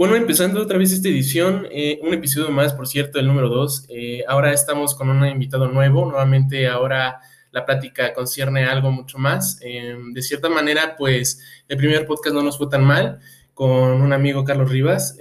Bueno, empezando otra vez esta edición, eh, un episodio más, por cierto, el número dos. Eh, ahora estamos con un invitado nuevo. Nuevamente, ahora la plática concierne a algo mucho más. Eh, de cierta manera, pues el primer podcast no nos fue tan mal con un amigo Carlos Rivas.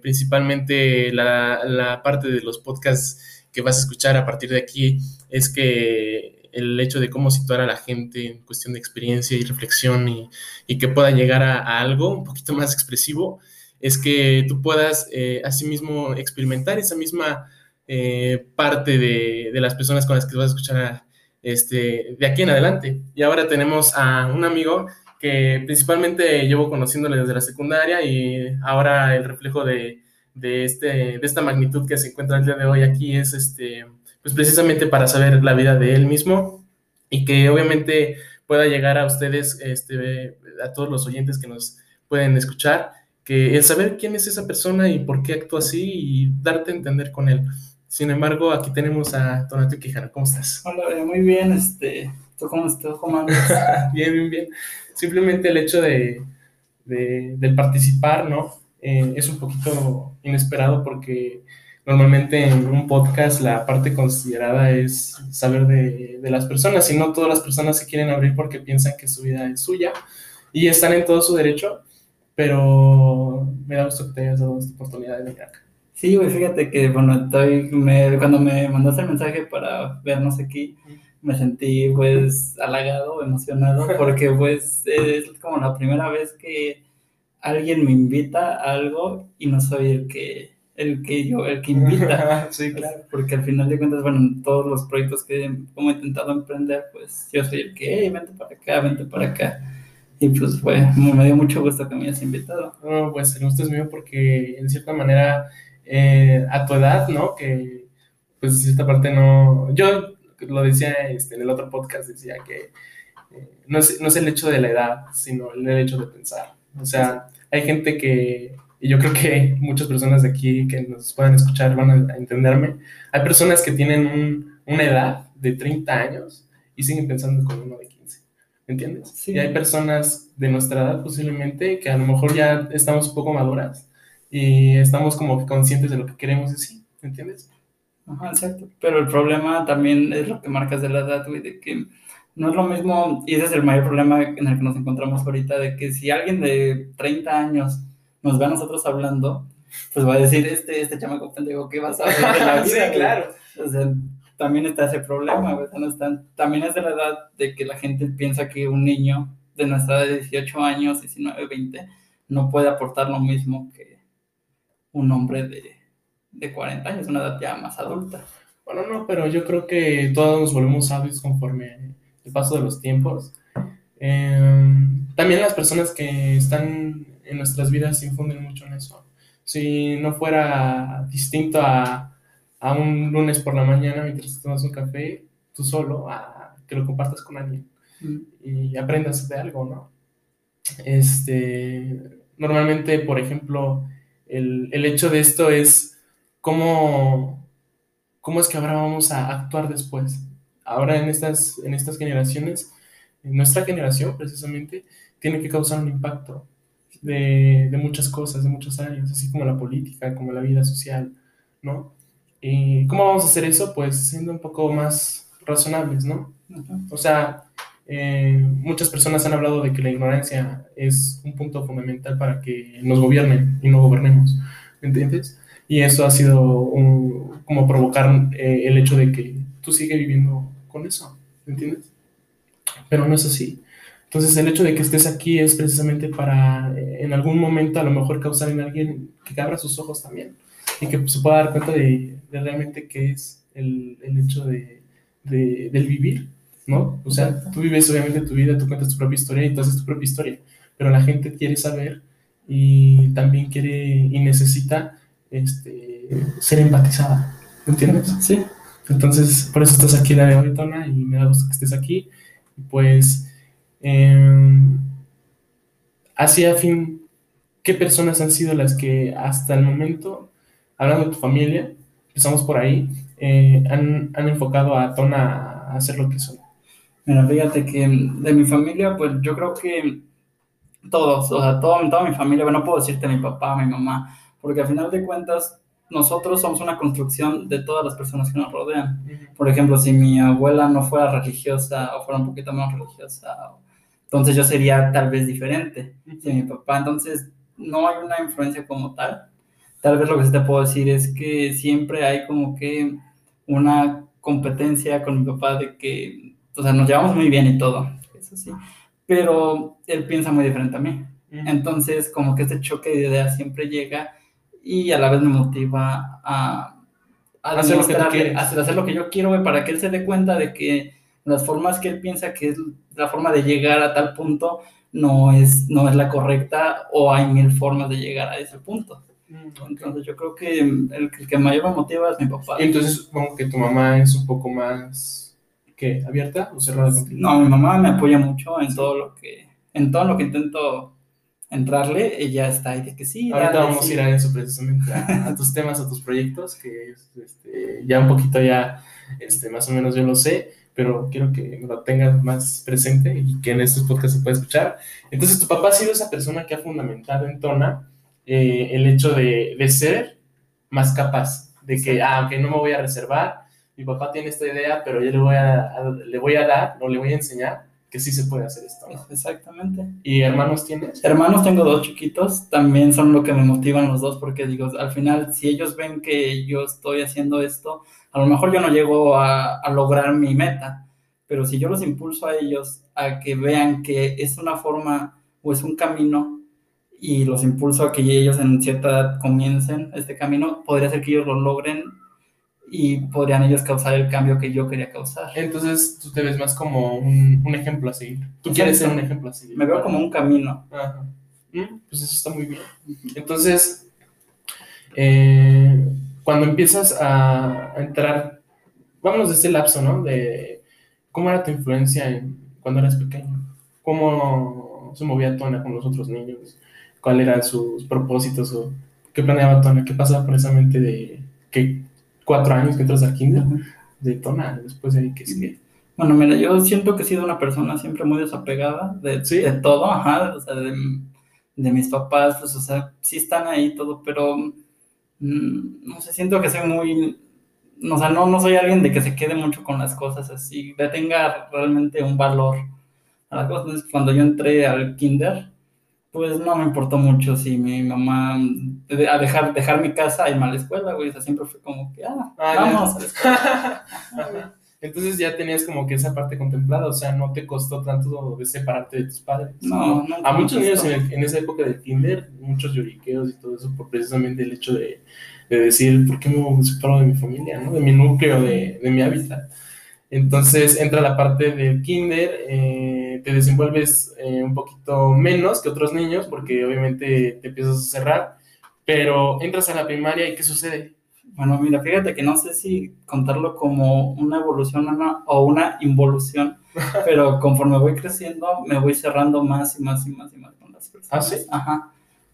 principalmente la, parte de los podcasts que vas a escuchar a partir de aquí es que el hecho de cómo situar a la gente en cuestión de experiencia y reflexión y, que pueda llegar a, algo un poquito más expresivo es que tú puedas eh, asimismo experimentar esa misma eh, parte de, de, las personas con las que vas a escuchar este, de aquí en adelante. Y ahora tenemos a un amigo que principalmente llevo conociéndole desde la secundaria y ahora el reflejo de, de, este, de esta magnitud que se encuentra el día de hoy aquí es este, pues precisamente para saber la vida de él mismo y que obviamente pueda llegar a ustedes, este, a todos los oyentes que nos pueden escuchar, que el saber quién es esa persona y por qué actúa así y darte a entender con él. Sin embargo, aquí tenemos a Donato Quijano. ¿Cómo estás? Hola, muy bien. Este, ¿Tú cómo estás? ¿Cómo bien, bien, bien. Simplemente el hecho de, de del participar, ¿no? Eh, es un poquito inesperado porque normalmente en un podcast la parte considerada es saber de, de, las personas y no todas las personas se quieren abrir porque piensan que su vida es suya y están en todo su derecho pero me da gusto que te hayas dado esta oportunidad de venir acá. Sí, güey, fíjate que, bueno, estoy, me, cuando me mandaste el mensaje para vernos aquí, me sentí, pues, halagado, emocionado, porque, pues, es como la primera vez que alguien me invita a algo y no soy el que, el que yo, el que invita. sí, claro. Porque al final de cuentas, bueno, en todos los proyectos que como he intentado emprender, pues, yo soy el que, hey, vente para acá, vente para acá. Y pues fue, me dio mucho gusto que me hayas invitado. No, pues el gusto es mío porque en cierta manera eh, a tu edad, ¿no? Que pues en cierta parte no, yo lo decía este, en el otro podcast, decía que eh, no, es, no es el hecho de la edad, sino el hecho de pensar. O sea, hay gente que, y yo creo que muchas personas de aquí que nos puedan escuchar van a, entenderme, hay personas que tienen un, una edad de 30 años y siguen pensando como uno de entiendes? Sí. Y hay personas de nuestra edad posiblemente que a lo mejor ya estamos un poco maduras y estamos como conscientes de lo que queremos decir, ¿entiendes? Ajá, exacto. Pero el problema también es lo que marcas de la edad, güey, de que no es lo mismo, y ese es el mayor problema en el que nos encontramos ahorita, de que si alguien de 30 años nos ve a nosotros hablando, pues va a decir, este, este chamaco pendejo, ¿qué vas a hacer de la vida? sí, claro. O sea, también está ese problema, No están, también es de la edad de que la gente piensa que un niño de nuestra edad de 18 años, 19, 20, no puede aportar lo mismo que un hombre de, de 40 años, una edad ya más adulta. Bueno, no, pero yo creo que todos nos volvemos sabios conforme el paso de los tiempos. Em, también las personas que están en nuestras vidas infunden mucho en eso. Si no fuera distinto a a un lunes por la mañana mientras tomas un café, tú solo, a que lo compartas con alguien mm. y aprendas de algo, ¿no? Este, normalmente, por ejemplo, el, el hecho de esto es cómo, cómo es que ahora vamos a actuar después. Ahora en estas, en estas generaciones, en nuestra generación precisamente, tiene que causar un impacto de, de muchas cosas, de muchas áreas, así como la política, como la vida social, ¿no? ¿Y cómo vamos a hacer eso? Pues siendo un poco más razonables, ¿no? O sea, eh, muchas personas han hablado de que la ignorancia es un punto fundamental para que nos gobiernen y no gobernemos, ¿entiendes? Y eso ha sido un, como provocar eh, el hecho de que tú sigues viviendo con eso, ¿entiendes? Pero no es así. Entonces el hecho de que estés aquí es precisamente para eh, en algún momento a lo mejor causar en alguien que abra sus ojos también y que se pueda dar cuenta de, de realmente qué es el, el hecho de, de, del vivir, ¿no? O sea, tú vives obviamente tu vida, tú cuentas tu propia historia y tú haces tu propia historia, pero la gente quiere saber y también quiere y necesita este, ser empatizada, ¿entiendes? Sí. Entonces, por eso estás aquí la de hoy, Tona, y me da gusto que estés aquí. Pues, eh, así a fin, ¿qué personas han sido las que hasta el momento, hablando de tu familia, empezamos por ahí, eh, han, han, enfocado a Tona a hacer lo que son? Mira, fíjate que de mi familia, pues yo creo que todos, o sea, todo, toda mi familia, bueno, no puedo decirte mi papá, mi mamá, porque al final de cuentas nosotros somos una construcción de todas las personas que nos rodean. Por ejemplo, si mi abuela no fuera religiosa o fuera un poquito más religiosa, entonces yo sería tal vez diferente. Si mi papá, entonces no hay una influencia como tal. Tal vez lo que sí te puedo decir es que siempre hay como que una competencia con mi papá de que, o sea, nos llevamos muy bien y todo, eso sí, pero él piensa muy diferente a mí. Entonces, como que este choque de ideas siempre llega y a la vez me motiva a, hacer, lo que hacer, lo que yo quiero, para que él se dé cuenta de que las formas que él piensa que es la forma de llegar a tal punto no es, no es la correcta o hay mil formas de llegar a ese punto. Mm, entonces yo creo que el, que mayor me motiva es mi papá. Entonces supongo que tu mamá es un poco más, ¿qué? ¿Abierta o cerrada contigo? No, mi mamá me apoya mucho en todo lo que, en todo lo que intento entrarle, ella está ahí de que sí. Ahorita vamos a ir a eso precisamente, a, tus temas, a tus proyectos, que este, ya un poquito ya, este, más o menos yo lo sé, pero quiero que lo tengas más presente y que en estos podcasts se pueda escuchar. Entonces, tu papá ha sido esa persona que ha fundamentado en Tona eh, el hecho de, de, ser más capaz, de que, ah, no me voy a reservar, mi papá tiene esta idea, pero yo le voy a, le voy a dar o le voy a enseñar que sí se puede hacer esto. Exactamente. ¿Y hermanos tienes? Hermanos tengo dos chiquitos, también son lo que me motivan los dos, porque digo, al final, si ellos ven que yo estoy haciendo esto, a lo mejor yo no llego a, a lograr mi meta, pero si yo los impulso a ellos a que vean que es una forma o es un camino y los impulso a que ellos en cierta edad comiencen este camino, podría ser que ellos lo logren y podrían ellos causar el cambio que yo quería causar. Entonces tú te ves más como un, un ejemplo a seguir. Tú quieres ser un ejemplo a seguir. Me veo como un camino. Ajá. Mm, pues eso está muy bien. Entonces, eh, cuando empiezas a, entrar, vámonos de ese lapso, ¿no? De cómo era tu influencia en, cuando eras pequeño. ¿Cómo se movía Tona con los otros niños? ¿Cuáles eran sus propósitos? O ¿Qué planeaba Tona? ¿Qué pasaba por esa mente de que cuatro años que entras al kinder, de Tona, después de ahí que sigue. Bueno, mira, yo siento que he sido una persona siempre muy desapegada de, de todo, ajá, o sea, de, de, mis papás, pues, o sea, sí están ahí todo, pero mm, no sé, siento que soy muy, o sea, no, no soy alguien de que se quede mucho con las cosas así, de tenga realmente un valor a las cosas. Entonces, cuando yo entré al kinder, pues no me importó mucho si mi mamá a dejar, dejar mi casa y irme a la escuela, güey. O sea, siempre fue como que, ah, ah vamos a la escuela. Entonces ya tenías como que esa parte contemplada, o sea, no te costó tanto de separarte de tus padres. No, no. A muchos niños en, esa época del kinder, muchos lloriqueos y todo eso, por precisamente el hecho de, de decir, ¿por qué me separo de mi familia, ¿no? De mi núcleo, de, de mi hábitat. Entonces entra la parte del kinder, eh, te desenvuelves eh, un poquito menos que otros niños porque obviamente te empiezas a cerrar, pero entras a la primaria y ¿qué sucede? Bueno, mira, fíjate que no sé si contarlo como una evolución o una involución, pero conforme voy creciendo me voy cerrando más y más y más y más con las personas. ¿Ah, sí? Ajá.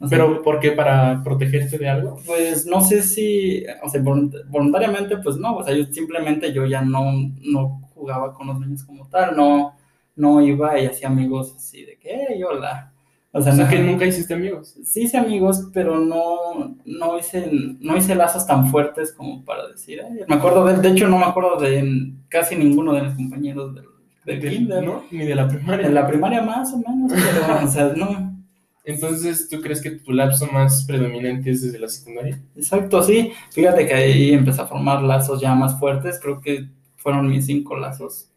¿Pero por qué? ¿Para protegerte de algo? Pues no sé si, o sea, voluntariamente, pues no, o sea, yo simplemente yo ya no, no jugaba con los niños como tal, no, no iba y hacía amigos así de que, hey, hola. O sea, no, que nunca hiciste amigos. Sí hice amigos, pero no, no, hice, no hice lazos tan fuertes como para decir, me acuerdo de, de hecho no me acuerdo de casi ninguno de mis compañeros del, del kinder. ¿No? Ni de la primaria. De la primaria más o menos, pero, o sea, no, entonces, ¿tú crees que tu lapso más predominante es desde la secundaria? Exacto, sí. Fíjate que ahí empecé a formar lazos ya más fuertes. Creo que fueron mis cinco lazos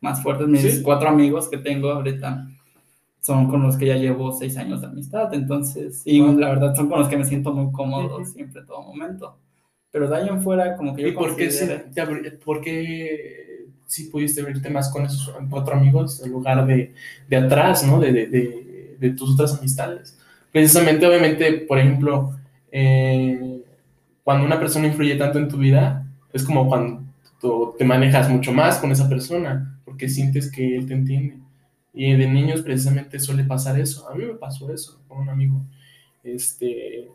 más fuertes. Mis cuatro amigos que tengo ahorita son con los que ya llevo seis años de amistad. Entonces, y la verdad son con los que me siento muy cómodo siempre, todo momento. Pero de ahí en fuera, como que yo ¿Y por qué, por qué sí pudiste abrirte más con esos cuatro amigos en lugar de, de atrás, ¿no? de, de de tus otras amistades. Precisamente, obviamente, por ejemplo, eh, cuando una persona influye tanto en tu vida, es como cuando te manejas mucho más con esa persona, porque sientes que él te entiende. Y de niños precisamente suele pasar eso. A mí me pasó eso con un amigo. Este,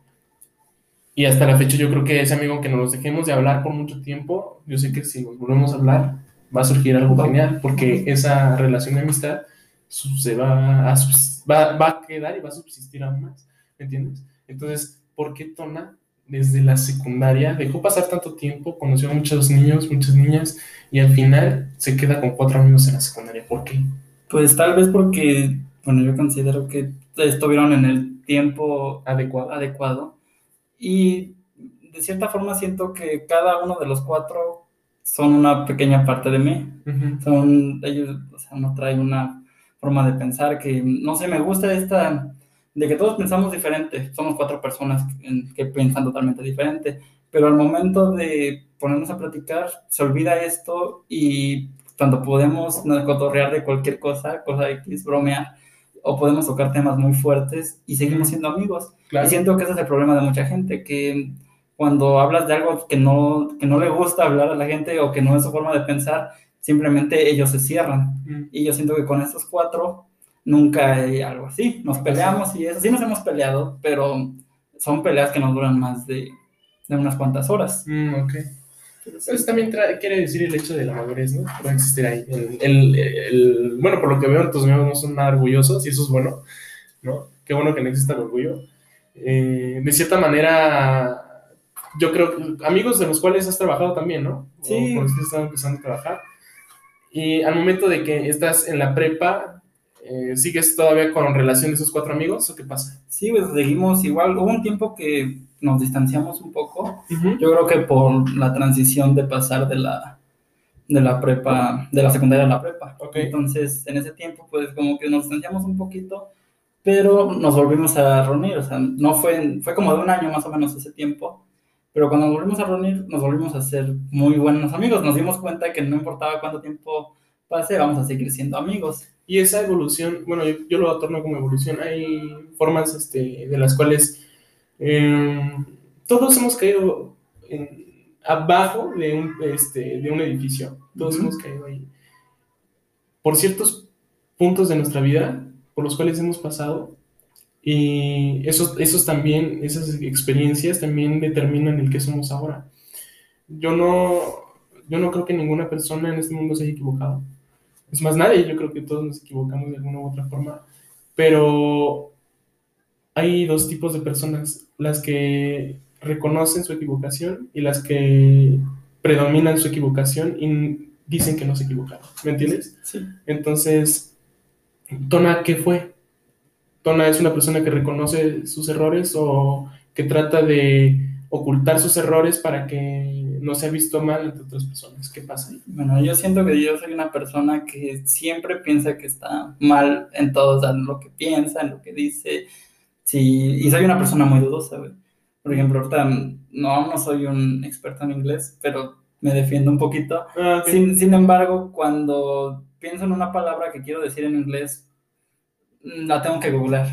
y hasta la fecha yo creo que ese amigo que nos dejemos de hablar por mucho tiempo, yo sé que si nos volvemos a hablar va a surgir algo genial, porque esa relación de amistad se va a, va, va, a quedar y va a subsistir aún más, ¿me entiendes? Entonces, ¿por qué Tona desde la secundaria, dejó pasar tanto tiempo, conoció a muchos niños, muchas niñas, y al final se queda con cuatro amigos en la secundaria. ¿Por qué? Pues tal vez porque, bueno, yo considero que estuvieron en el tiempo adecuado. adecuado y de cierta forma siento que cada uno de los cuatro son una pequeña parte de mí. Son, ellos, o sea, no traen una forma de pensar que, no sé, me gusta esta, de que todos pensamos diferente. Somos cuatro personas que, que piensan totalmente diferente, pero al momento de ponernos a platicar, se olvida esto y tanto podemos cotorrear de cualquier cosa, cosa X, bromear, o podemos tocar temas muy fuertes y seguimos siendo amigos. Y siento que ese es el problema de mucha gente, que cuando hablas de algo que no, que no le gusta hablar a la gente o que no es su forma de pensar, simplemente ellos se cierran. Y yo siento que con estos cuatro nunca hay algo así. Nos peleamos y eso, sí nos hemos peleado, pero son peleas que no duran más de, de unas cuantas horas. Mm, ok. Pues también quiere decir el hecho de la madurez, ¿no? Va a existir ahí. El, el, bueno, por lo que veo, tus amigos no son nada orgullosos y eso es bueno, ¿no? Qué bueno que no exista el orgullo. Eh, de cierta manera, yo creo que amigos de los cuales has trabajado también, ¿no? Sí. por los que estás empezando a trabajar. Y al momento de que estás en la prepa, eh, ¿sigues todavía con relación de esos cuatro amigos o qué pasa? Sí, pues seguimos igual. Hubo un tiempo que nos distanciamos un poco. Yo creo que por la transición de pasar de la, de la prepa, de la secundaria a la prepa. Entonces, en ese tiempo, pues como que nos distanciamos un poquito, pero nos volvimos a reunir. O sea, no fue, fue como de un año más o menos ese tiempo. Pero cuando nos volvimos a reunir, nos volvimos a ser muy buenos amigos. Nos dimos cuenta que no importaba cuánto tiempo pase, vamos a seguir siendo amigos. Y esa evolución, bueno, yo, lo atorno como evolución. Hay formas este, de las cuales em, todos hemos caído abajo de un, este, de un edificio. Todos hemos caído ahí. Por ciertos puntos de nuestra vida por los cuales hemos pasado. Y esos, esos también, esas experiencias también determinan el que somos ahora. Yo no, yo no creo que ninguna persona en este mundo se haya equivocado. Es más, nadie, yo creo que todos nos equivocamos de alguna u otra forma, pero hay dos tipos de personas, las que reconocen su equivocación y las que predominan su equivocación y dicen que no se equivocaron, ¿me entiendes? Sí. Entonces, Tona, ¿qué fue? Tona es una persona que reconoce sus errores o que trata de ocultar sus errores para que no sea visto mal entre otras personas. ¿Qué pasa ahí? Bueno, yo siento que yo soy una persona que siempre piensa que está mal en todo, en lo que piensa, en lo que dice. Sí, y soy una persona muy dudosa, güey. Por ejemplo, ahorita no, no soy un experto en inglés, pero me defiendo un poquito. Ah, sin, sin embargo, cuando pienso en una palabra que quiero decir en inglés, la tengo que googlear.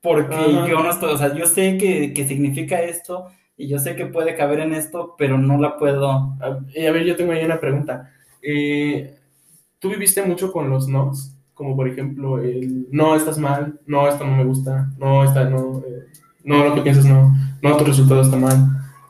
Porque yo no estoy, o sea, yo sé que, que significa esto, y yo sé que puede caber en esto, pero no la puedo. A, ver, yo tengo ahí una pregunta. Eh, ¿Tú viviste mucho con los nos? Como por ejemplo, el no, estás mal, no, esto no me gusta, no, esta, no, eh, no, lo que piensas no, no, tu resultado está mal.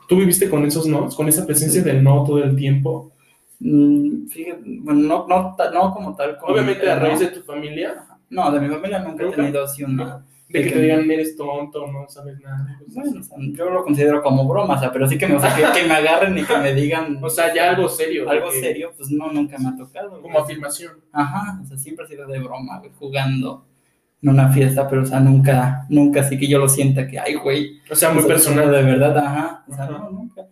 ¿Tú viviste con esos nos, con esa presencia del no todo el tiempo? Mm, fíjate, bueno, no, no, no como tal. Obviamente a raíz de tu familia. No, de mi familia nunca, he tenido así una de que te digan, eres tonto, no sabes nada. Bueno, yo lo considero como broma, o sea, pero sí que me, que, me agarren y que me digan. O sea, ya algo serio. Algo serio, pues no, nunca me ha tocado. Como afirmación. Ajá, o sea, siempre ha sido de broma, jugando en una fiesta, pero o sea, nunca, nunca así que yo lo sienta que, ay, güey. O sea, muy personal. De verdad, ajá. O sea, no, nunca.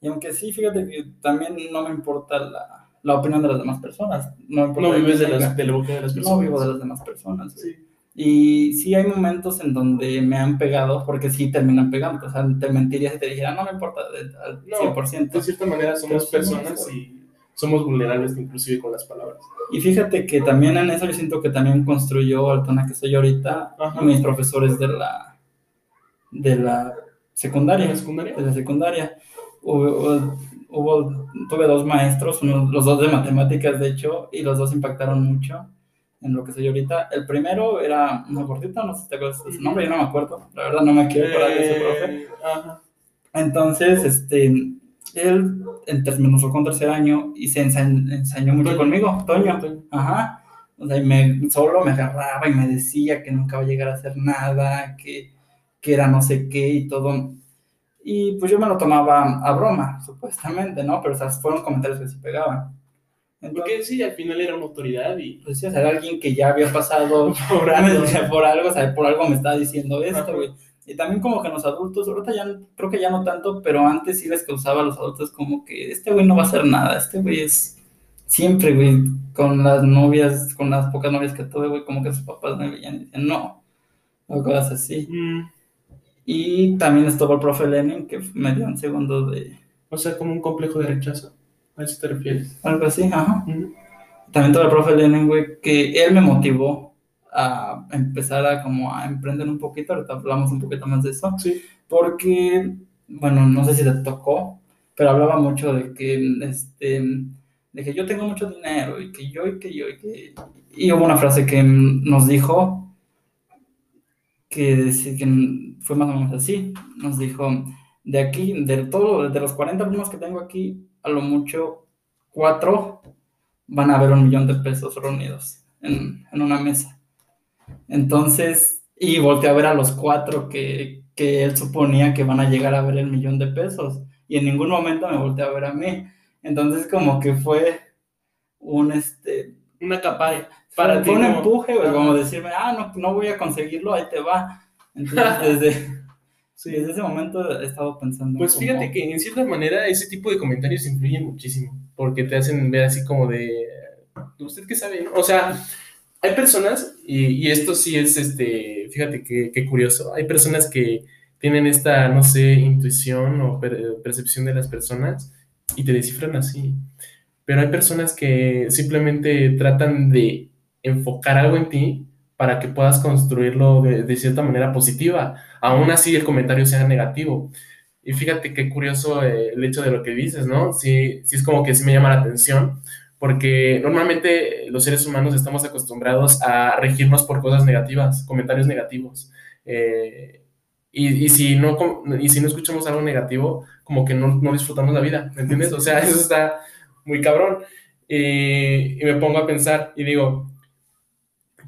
Y aunque sí, fíjate que también no me importa la, la opinión de las demás personas. No, no vives de, las, de la boca de las personas. No vivo de las demás personas. Sí. Y sí hay momentos en donde me han pegado, porque sí terminan pegando. O sea, te mentiría si te dijera, no me importa al 100%. de cierta manera somos personas y somos vulnerables inclusive con las palabras. Y fíjate que también en eso yo siento que también construyó Altona que soy ahorita mis profesores de la de la secundaria. ¿De la secundaria? De la secundaria. Hubo, hubo, tuve dos maestros, los dos de matemáticas de hecho, y los dos impactaron mucho en lo que soy ahorita. El primero era una gordita, no sé si te acuerdas de su nombre, yo no me acuerdo. La verdad no me quiero acordar de ese profe. Eh, ajá. Entonces, este, él terminó con tercer año y se ensañó mucho conmigo, Toño. Ajá. O sea, y me, solo me agarraba y me decía que nunca va a llegar a hacer nada, que, que era no sé qué y todo. Y pues yo me lo tomaba a broma, supuestamente, ¿no? Pero o sea, fueron comentarios que sí pegaban. Porque sí, al final era una autoridad y... Pues sí, o sea, era alguien que ya había pasado por algo, por algo, o sea, por algo me estaba diciendo esto, güey. Y también como que los adultos, ahorita ya, creo que ya no tanto, pero antes sí les causaba a los adultos como que este güey no va a hacer nada, este güey es siempre, güey, con las novias, con las pocas novias que tuve, güey, como que sus papás me veían y decían, no, o cosas así. Mm. Y también estuvo el profe Lenin, que me dio un segundo de... O sea, como un complejo de rechazo. ¿A eso te refieres? Algo así, ajá. También tuvo el profe Lenin, güey, que él me motivó a empezar a como a emprender un poquito, ahorita hablamos un poquito más de eso. Sí. Porque, bueno, no sé si te tocó, pero hablaba mucho de que, este, de que yo tengo mucho dinero y que yo y que yo y que... Y hubo una frase que nos dijo que, que fue más o menos así. Nos dijo, de aquí, de todo, de los 40 alumnos que tengo aquí, a lo mucho cuatro van a haber un millón de pesos reunidos en, en una mesa. Entonces, y volteé a ver a los cuatro que, que él suponía que van a llegar a ver el millón de pesos. Y en ningún momento me volteé a ver a mí. Entonces, como que fue un, este... Una capa para fue un empuje, como decirme, ah, no, no voy a conseguirlo, ahí te va. Entonces, desde, desde ese momento he estado pensando. Pues fíjate que en cierta manera ese tipo de comentarios influyen muchísimo, porque te hacen ver así como de, ¿usted qué sabe? O sea, hay personas, y, y, esto sí es, este, fíjate qué curioso, hay personas que tienen esta, no sé, intuición o percepción de las personas y te descifran así. Pero hay personas que simplemente tratan de enfocar algo en ti para que puedas construirlo de, cierta manera positiva, aún así el comentario sea negativo. Y fíjate qué curioso eh, el hecho de lo que dices, ¿no? Sí, sí es como que sí me llama la atención, porque normalmente los seres humanos estamos acostumbrados a regirnos por cosas negativas, comentarios negativos. Eh, y, y, si no, y si no escuchamos algo negativo, como que no, no disfrutamos la vida, ¿me entiendes? O sea, eso está muy cabrón. y me pongo a pensar y digo,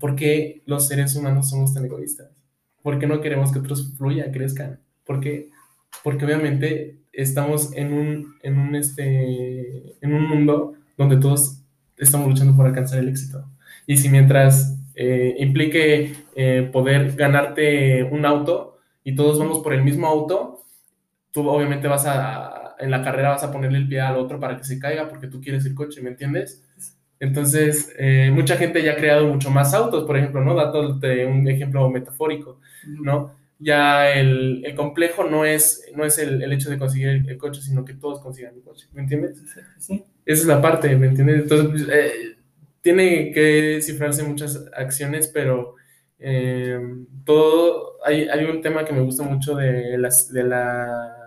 ¿Por qué los seres humanos somos tan egoístas? ¿Por qué no queremos que otros fluyan, crezcan? ¿Por qué? Porque obviamente estamos en un, en un, este, en un mundo donde todos estamos luchando por alcanzar el éxito. Y si mientras eh, implique eh, poder ganarte un auto y todos vamos por el mismo auto, tú obviamente vas a, en la carrera vas a ponerle el pie al otro para que se caiga porque tú quieres el coche, ¿me entiendes? Entonces, eh, mucha gente ya ha creado mucho más autos, por ejemplo, ¿no? Dándote un ejemplo metafórico, ¿no? Ya el, el complejo no es, no es el, el hecho de conseguir el, coche, sino que todos consigan el coche, ¿me entiendes? Sí. Esa es la parte, ¿me entiendes? Entonces, pues, eh, tiene que cifrarse muchas acciones, pero eh, todo, hay, hay, un tema que me gusta mucho de las, de la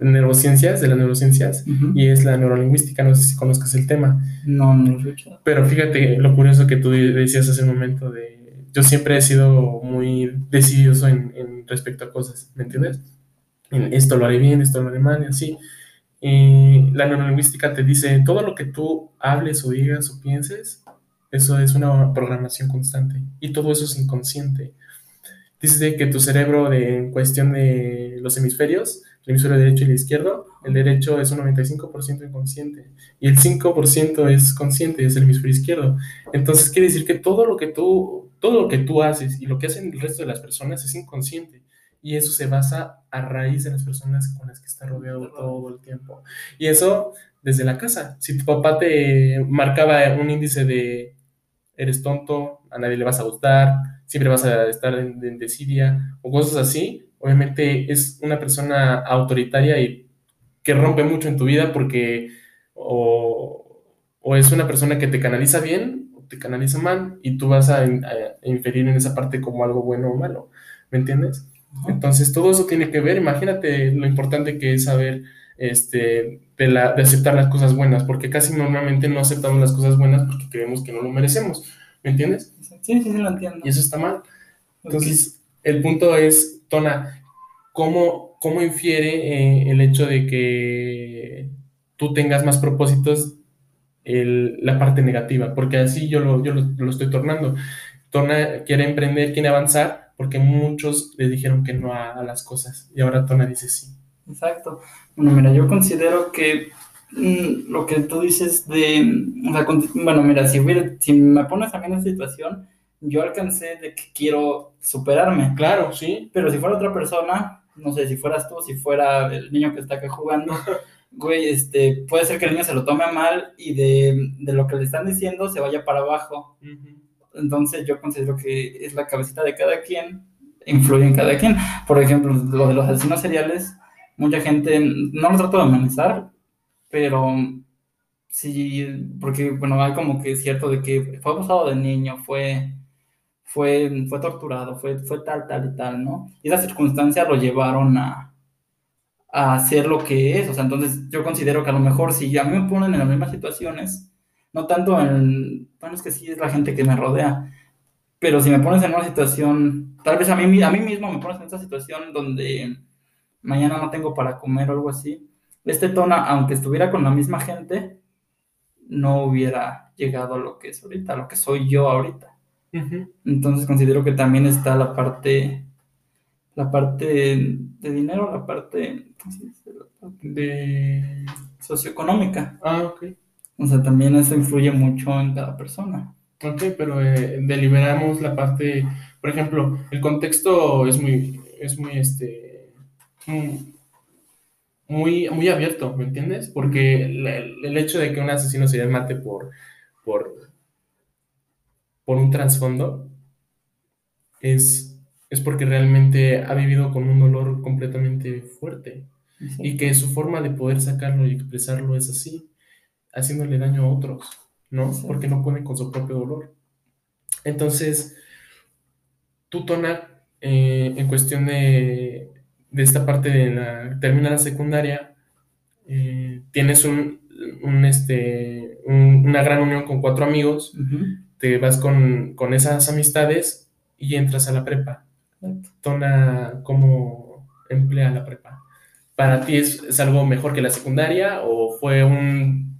neurociencias, de las neurociencias, y es la neurolingüística. No sé si conozcas el tema. No, no lo he escuchado. Pero fíjate lo curioso que tú decías hace un momento de. Yo siempre he sido muy decidioso en, en respecto a cosas, ¿me entiendes? En esto lo haré bien, esto lo haré mal, y así. Y la neurolingüística te dice: todo lo que tú hables o digas o pienses, eso es una programación constante. Y todo eso es inconsciente. Dice que tu cerebro, de, en cuestión de los hemisferios, el hemisferio derecho y el izquierdo, el derecho es un 95% inconsciente y el 5% es consciente, es el hemisferio izquierdo. Entonces quiere decir que todo lo que tú, todo lo que tú haces y lo que hacen el resto de las personas es inconsciente y eso se basa a raíz de las personas con las que está rodeado todo el tiempo. Y eso desde la casa. Si tu papá te marcaba un índice de eres tonto, a nadie le vas a gustar, siempre vas a estar en, en desidia o cosas así, obviamente es una persona autoritaria y que rompe mucho en tu vida porque o, es una persona que te canaliza bien o te canaliza mal y tú vas a, inferir en esa parte como algo bueno o malo, ¿me entiendes? Entonces todo eso tiene que ver, imagínate lo importante que es saber este, de, la, de aceptar las cosas buenas, porque casi normalmente no aceptamos las cosas buenas porque creemos que no lo merecemos, ¿me entiendes? Sí, sí, sí, lo entiendo. Y eso está mal. Entonces, el punto es Tona, ¿cómo, cómo infiere eh, el hecho de que tú tengas más propósitos la parte negativa? Porque así yo lo, yo lo, estoy tornando. Tona quiere emprender, quiere avanzar, porque muchos le dijeron que no a, las cosas y ahora Tona dice sí. Exacto. Bueno, mira, yo considero que mm, lo que tú dices de, bueno, mira, si, si me pones a mí en esa situación, yo alcancé de que quiero superarme. Claro, sí. Pero si fuera otra persona, no sé, si fueras tú, si fuera el niño que está acá jugando, güey, este, puede ser que el niño se lo tome mal y de, de lo que le están diciendo se vaya para abajo. Entonces yo considero que es la cabecita de cada quien, influye en cada quien. Por ejemplo, lo de los asesinos seriales, mucha gente, no lo trato de amenazar, pero sí, porque, bueno, hay como que es cierto de que fue abusado de niño, fue, fue, fue torturado, fue, fue tal, tal y tal, ¿no? Y esas circunstancias lo llevaron a, a hacer lo que es, o sea, entonces yo considero que a lo mejor si a mí me ponen en las mismas situaciones, no tanto en, bueno, es que sí es la gente que me rodea, pero si me pones en una situación, tal vez a mí, a mí mismo me pones en esa situación donde mañana no tengo para comer o algo así, este tono, aunque estuviera con la misma gente, no hubiera llegado a lo que es ahorita, a lo que soy yo ahorita. Entonces considero que también está la parte, la parte de dinero, la parte, de socioeconómica. Ah, ok. O sea, también eso influye mucho en cada persona. Ok, pero eh, deliberamos la parte, por ejemplo, el contexto es muy, es muy, este, muy, muy abierto, ¿me entiendes? Porque el, hecho de que un asesino se mate por, por, por un trasfondo es, es porque realmente ha vivido con un dolor completamente fuerte y que su forma de poder sacarlo y expresarlo es así haciéndole daño a otros, ¿no? Porque no pueden con su propio dolor. Entonces, tú, Tona, eh, en cuestión de, de, esta parte de la terminada secundaria, eh, tienes un, un este, una gran unión con cuatro amigos, te vas con, con, esas amistades y entras a la prepa. Tona, ¿cómo emplea la prepa? ¿Para ti es, es algo mejor que la secundaria o fue un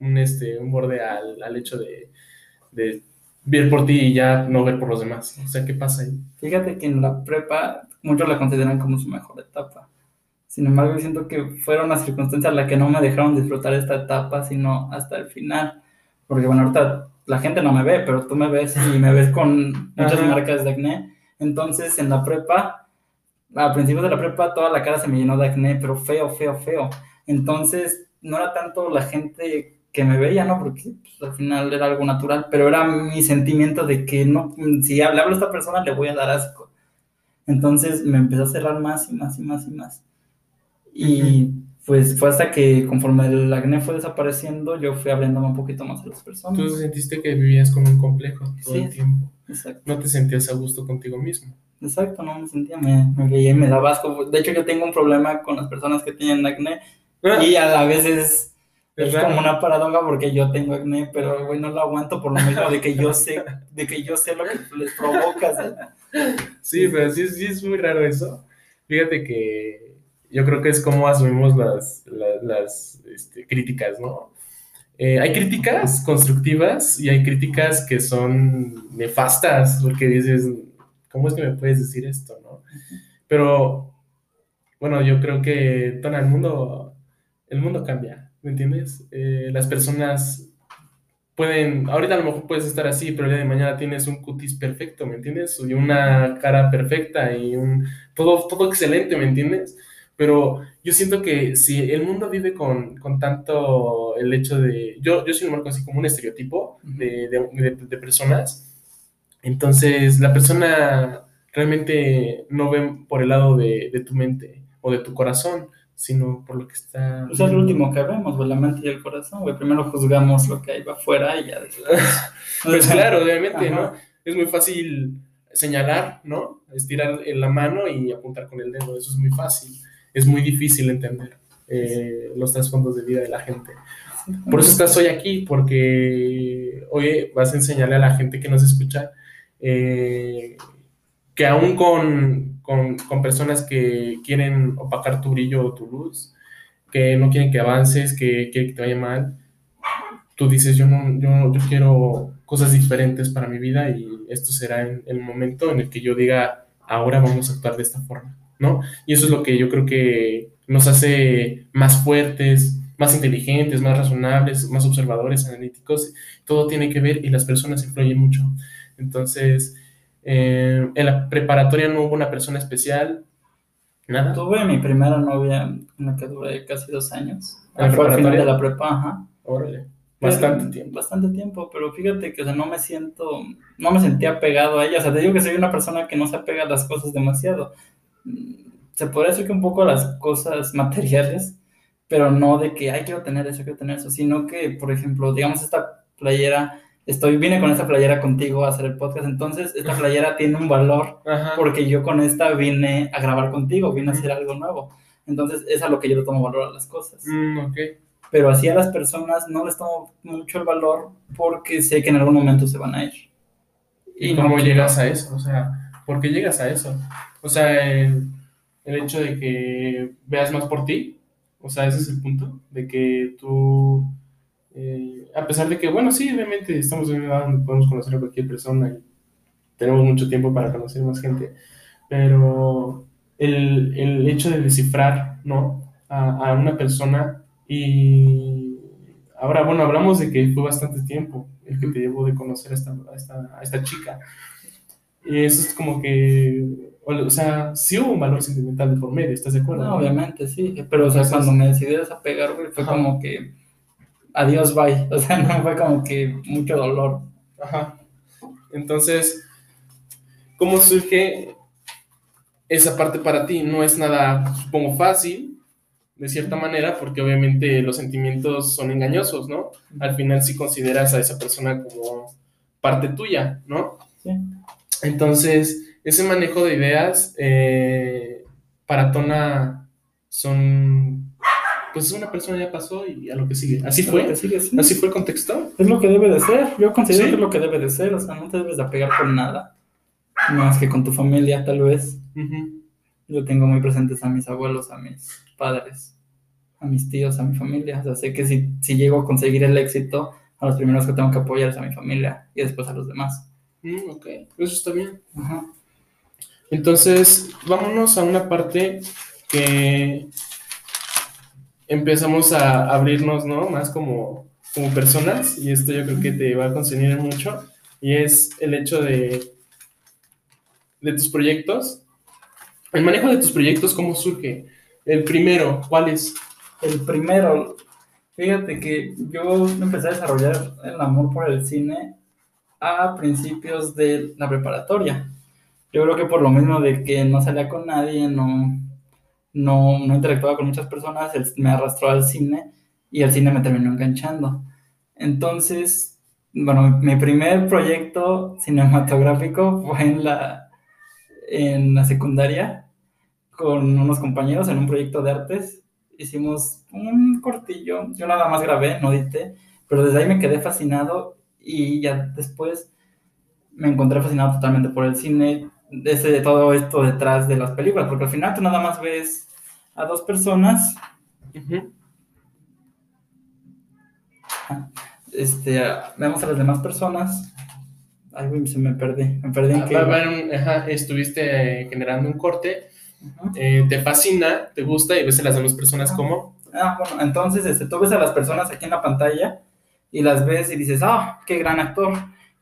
un, este, un borde al, al hecho de, de, ver por ti y ya no ver por los demás. O sea, ¿qué pasa ahí? Fíjate que en la prepa muchos la consideran como su mejor etapa. Sin embargo, siento que fueron las circunstancias las que no me dejaron disfrutar esta etapa, sino hasta el final. Porque, bueno, ahorita la gente no me ve, pero tú me ves y me ves con muchas marcas de acné. Entonces, en la prepa, a principios de la prepa, toda la cara se me llenó de acné, pero feo, feo, feo. Entonces, no era tanto la gente que me veía, ¿no? Porque pues, al final era algo natural, pero era mi sentimiento de que no, si le hablo a esta persona le voy a dar asco. Entonces me empezó a cerrar más y más y más y más. Y pues fue hasta que conforme el acné fue desapareciendo, yo fui abriéndome un poquito más a las personas. Tú sentiste que vivías como un complejo todo el tiempo. Exacto. No te sentías a gusto contigo mismo. Exacto, no me sentía, me, me veía y me daba asco. De hecho, yo tengo un problema con las personas que tienen acné y a, a veces es como una paradoja porque yo tengo acné, pero güey, no lo aguanto por lo mismo de que yo sé, de que yo sé lo que les provoca. Sí, pero sí, sí es muy raro eso. Fíjate que yo creo que es como asumimos las, las, este, críticas, ¿no? Eh, hay críticas constructivas y hay críticas que son nefastas, porque dices, ¿cómo es que me puedes decir esto, no? Pero, bueno, yo creo que todo el mundo, el mundo cambia ¿me entiendes? Eh, las personas pueden, ahorita a lo mejor puedes estar así, pero el día de mañana tienes un cutis perfecto, ¿me entiendes? Y una cara perfecta y un, todo, todo excelente, ¿me entiendes? Pero yo siento que si el mundo vive con, con tanto el hecho de, yo, yo soy un marco así como un estereotipo de, de, de, personas, entonces la persona realmente no ve por el lado de, de tu mente o de tu corazón, sino por lo que está... Pues es lo último que vemos, la mente y el corazón, güey. Primero juzgamos lo que hay afuera y ya después... pues claro, obviamente, ¿no? Es muy fácil señalar, ¿no? Estirar la mano y apuntar con el dedo, eso es muy fácil. Es muy difícil entender eh, los trasfondos de vida de la gente. Por eso estás hoy aquí, porque hoy vas a enseñarle a la gente que nos escucha eh, que aún con, con, personas que quieren opacar tu brillo o tu luz, que no quieren que avances, que quieren que te vaya mal, tú dices, yo, no, yo, yo quiero cosas diferentes para mi vida y esto será en el momento en el que yo diga, ahora vamos a actuar de esta forma, ¿no? Y eso es lo que yo creo que nos hace más fuertes, más inteligentes, más razonables, más observadores, analíticos. Todo tiene que ver y las personas influyen mucho. Entonces, eh, en la preparatoria no hubo una persona especial, nada. Tuve mi primera novia, en la que duré casi dos años. Fue al final de la prepa, ajá. Órale. Bastante tiempo. Bastante tiempo, pero fíjate que, o sea, no me siento, no me sentía pegado a ella. O sea, te digo que soy una persona que no se apega a las cosas demasiado. Se podría decir que un poco las cosas materiales, pero no de que, ay, quiero tener eso, quiero tener eso, sino que, por ejemplo, digamos, esta playera, estoy, vine con esta playera contigo a hacer el podcast, entonces esta playera tiene un valor porque yo con esta vine a grabar contigo, vine a hacer algo nuevo. Entonces, es a lo que yo le tomo valor a las cosas. Mm, ok pero así a las personas no les tomo mucho el valor porque sé que en algún momento se van a ir. ¿Y, cómo llegas a eso? O sea, ¿por qué llegas a eso? O sea, el, hecho de que veas más por ti, o sea, ese es el punto, de que tú, eh, a pesar de que, bueno, sí, obviamente estamos en una edad donde podemos conocer a cualquier persona y tenemos mucho tiempo para conocer más gente, pero el, el hecho de descifrar, ¿no? A, a una persona y ahora, bueno, hablamos de que fue bastante tiempo el que te llevó de conocer a esta, a esta, chica. Y eso es como que, o sea, sí hubo un valor sentimental de por medio, ¿estás de acuerdo? No, obviamente, sí, pero o sea, cuando me decidí a desapegar, fue como que adiós, bye, o sea, no fue como que mucho dolor. Ajá. Entonces, ¿cómo surge esa parte para ti? No es nada, supongo, fácil, de cierta manera, porque obviamente los sentimientos son engañosos, ¿no? Al final si consideras a esa persona como parte tuya, ¿no? Sí. Entonces, ese manejo de ideas eh, para Tona son, pues una persona ya pasó y a lo que sigue. Así fue, así fue el contexto. Es lo que debe de ser, yo considero que es lo que debe de ser, o sea, no te debes de apegar con nada, más que con tu familia tal vez. Yo tengo muy presentes a mis abuelos, a mis padres, a mis tíos, a mi familia. O sea, sé que si, si llego a conseguir el éxito, a los primeros que tengo que apoyar es a mi familia y después a los demás. Mm, ok, eso está bien. Entonces, vámonos a una parte que empezamos a abrirnos, ¿no? Más como, como personas, y esto yo creo que te va a concernir mucho, y es el hecho de, de tus proyectos. El manejo de tus proyectos, ¿cómo surge? El primero, ¿cuál es? El primero, fíjate que yo empecé a desarrollar el amor por el cine a principios de la preparatoria. Yo creo que por lo mismo de que no salía con nadie, no, no, no interactuaba con muchas personas, me arrastró al cine y el cine me terminó enganchando. Entonces, bueno, mi primer proyecto cinematográfico fue en la, en la secundaria con unos compañeros en un proyecto de artes. Hicimos un cortillo, yo nada más grabé, no edité, pero desde ahí me quedé fascinado y ya después me encontré fascinado totalmente por el cine, desde todo esto detrás de las películas, porque al final tú nada más ves a dos personas. Este, vemos a las demás personas. Ay, se me perdí. Me perdí ah, estuviste generando un corte eh, te fascina, te gusta y ves a las demás personas como. Ah, bueno, entonces este, tú ves a las personas aquí en la pantalla y las ves y dices, ah, qué gran actor,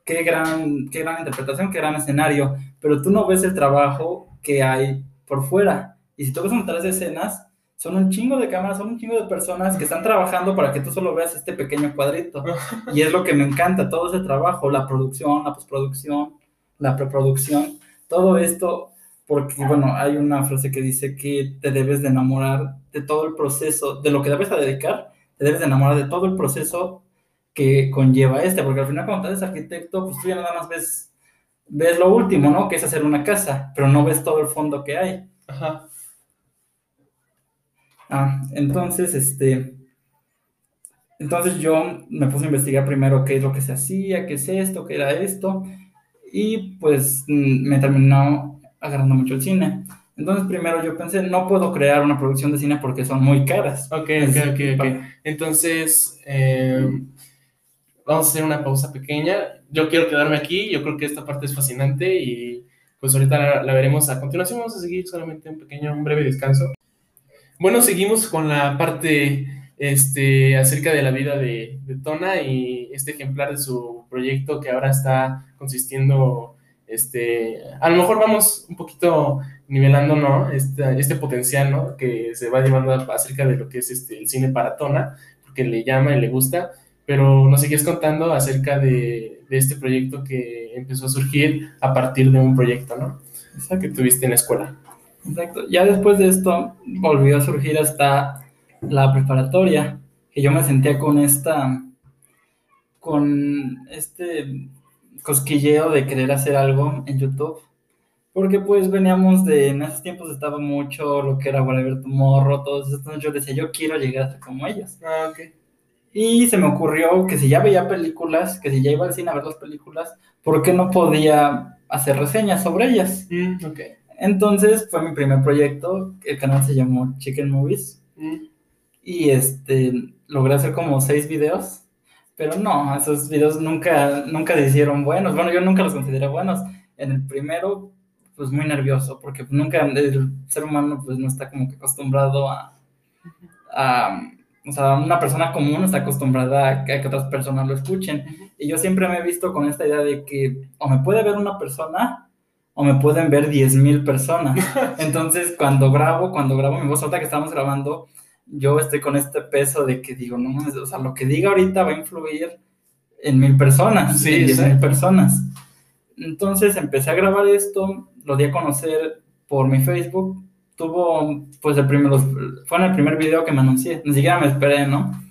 qué gran, qué gran interpretación, qué gran escenario, pero tú no ves el trabajo que hay por fuera. Y si tú ves un de escenas, son un chingo de cámaras, son un chingo de personas que están trabajando para que tú solo veas este pequeño cuadrito. Y es lo que me encanta, todo ese trabajo, la producción, la postproducción, la preproducción, todo esto porque, bueno, hay una frase que dice que te debes de enamorar de todo el proceso, de lo que debes a dedicar, te debes de enamorar de todo el proceso que conlleva este, porque al final cuando eres arquitecto, pues tú ya nada más ves, ves lo último, ¿no? Que es hacer una casa, pero no ves todo el fondo que hay. Ajá. Ah, entonces, este, entonces yo me puse a investigar primero qué es lo que se hacía, qué es esto, qué era esto, y pues mm, me terminó agarrando mucho el cine. Entonces, primero yo pensé, no puedo crear una producción de cine porque son muy caras. Ok, ok, ok, ok. Entonces, eh, vamos a hacer una pausa pequeña. Yo quiero quedarme aquí, yo creo que esta parte es fascinante y pues ahorita la, la veremos a continuación. Vamos a seguir solamente un pequeño, un breve descanso. Bueno, seguimos con la parte este, acerca de la vida de, de, Tona y este ejemplar de su proyecto que ahora está consistiendo, este, a lo mejor vamos un poquito nivelando, ¿no? Este, este potencial, ¿no? Que se va llevando acerca de lo que es este, el cine para Tona, porque le llama y le gusta, pero nos sigues contando acerca de, de este proyecto que empezó a surgir a partir de un proyecto, ¿no? Esa que tuviste en la escuela. Exacto. Ya después de esto volvió a surgir hasta la preparatoria, que yo me sentía con esta, con este cosquilleo de querer hacer algo en YouTube. Porque pues veníamos de, en esos tiempos estaba mucho lo que era Whatever Tomorrow, todos entonces yo decía, yo quiero llegar a ser como ellos. Ah, ok. Y se me ocurrió que si ya veía películas, que si ya iba al cine a ver las películas, ¿por qué no podía hacer reseñas sobre ellas? Mm, ok. Entonces fue mi primer proyecto, el canal se llamó Chicken Movies. Mm. Y este, logré hacer como seis videos, pero no, esos videos nunca, nunca se hicieron buenos. Bueno, yo nunca los consideré buenos. En el primero, pues muy nervioso, porque nunca el ser humano pues no está como que acostumbrado a, a o sea, una persona común está acostumbrada a que, otras personas lo escuchen. Y yo siempre me he visto con esta idea de que o me puede ver una persona o me pueden ver 10.000 personas. Entonces, cuando grabo, cuando grabo mi voz, ahorita que estamos grabando, yo estoy con este peso de que digo, no, o sea, lo que diga ahorita va a influir en mil personas, Sí, en diez mil personas. Entonces empecé a grabar esto, lo di a conocer por mi Facebook. Tuvo, pues, el primero, fue en el primer video que me anuncié, ni siquiera me esperé, ¿no?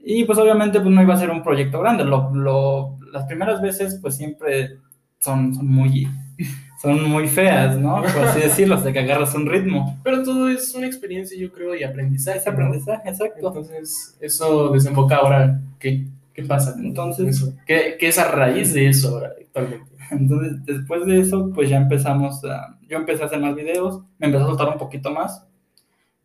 Y pues obviamente pues no iba a ser un proyecto grande, lo, lo, las primeras veces pues siempre son, son muy, son muy feas, ¿no? Por así decirlo, hasta que agarras un ritmo. Pero todo es una experiencia, yo creo, y aprendizaje. Es ¿no? aprendizaje, exacto. Entonces, eso desemboca ahora. ¿Qué, qué pasa? Entonces-? ¿Qué, ¿Qué es a raíz de eso ahora actualmente? Entonces, después de eso, pues ya empezamos a... Yo empecé a hacer más videos, me empecé a soltar un poquito más,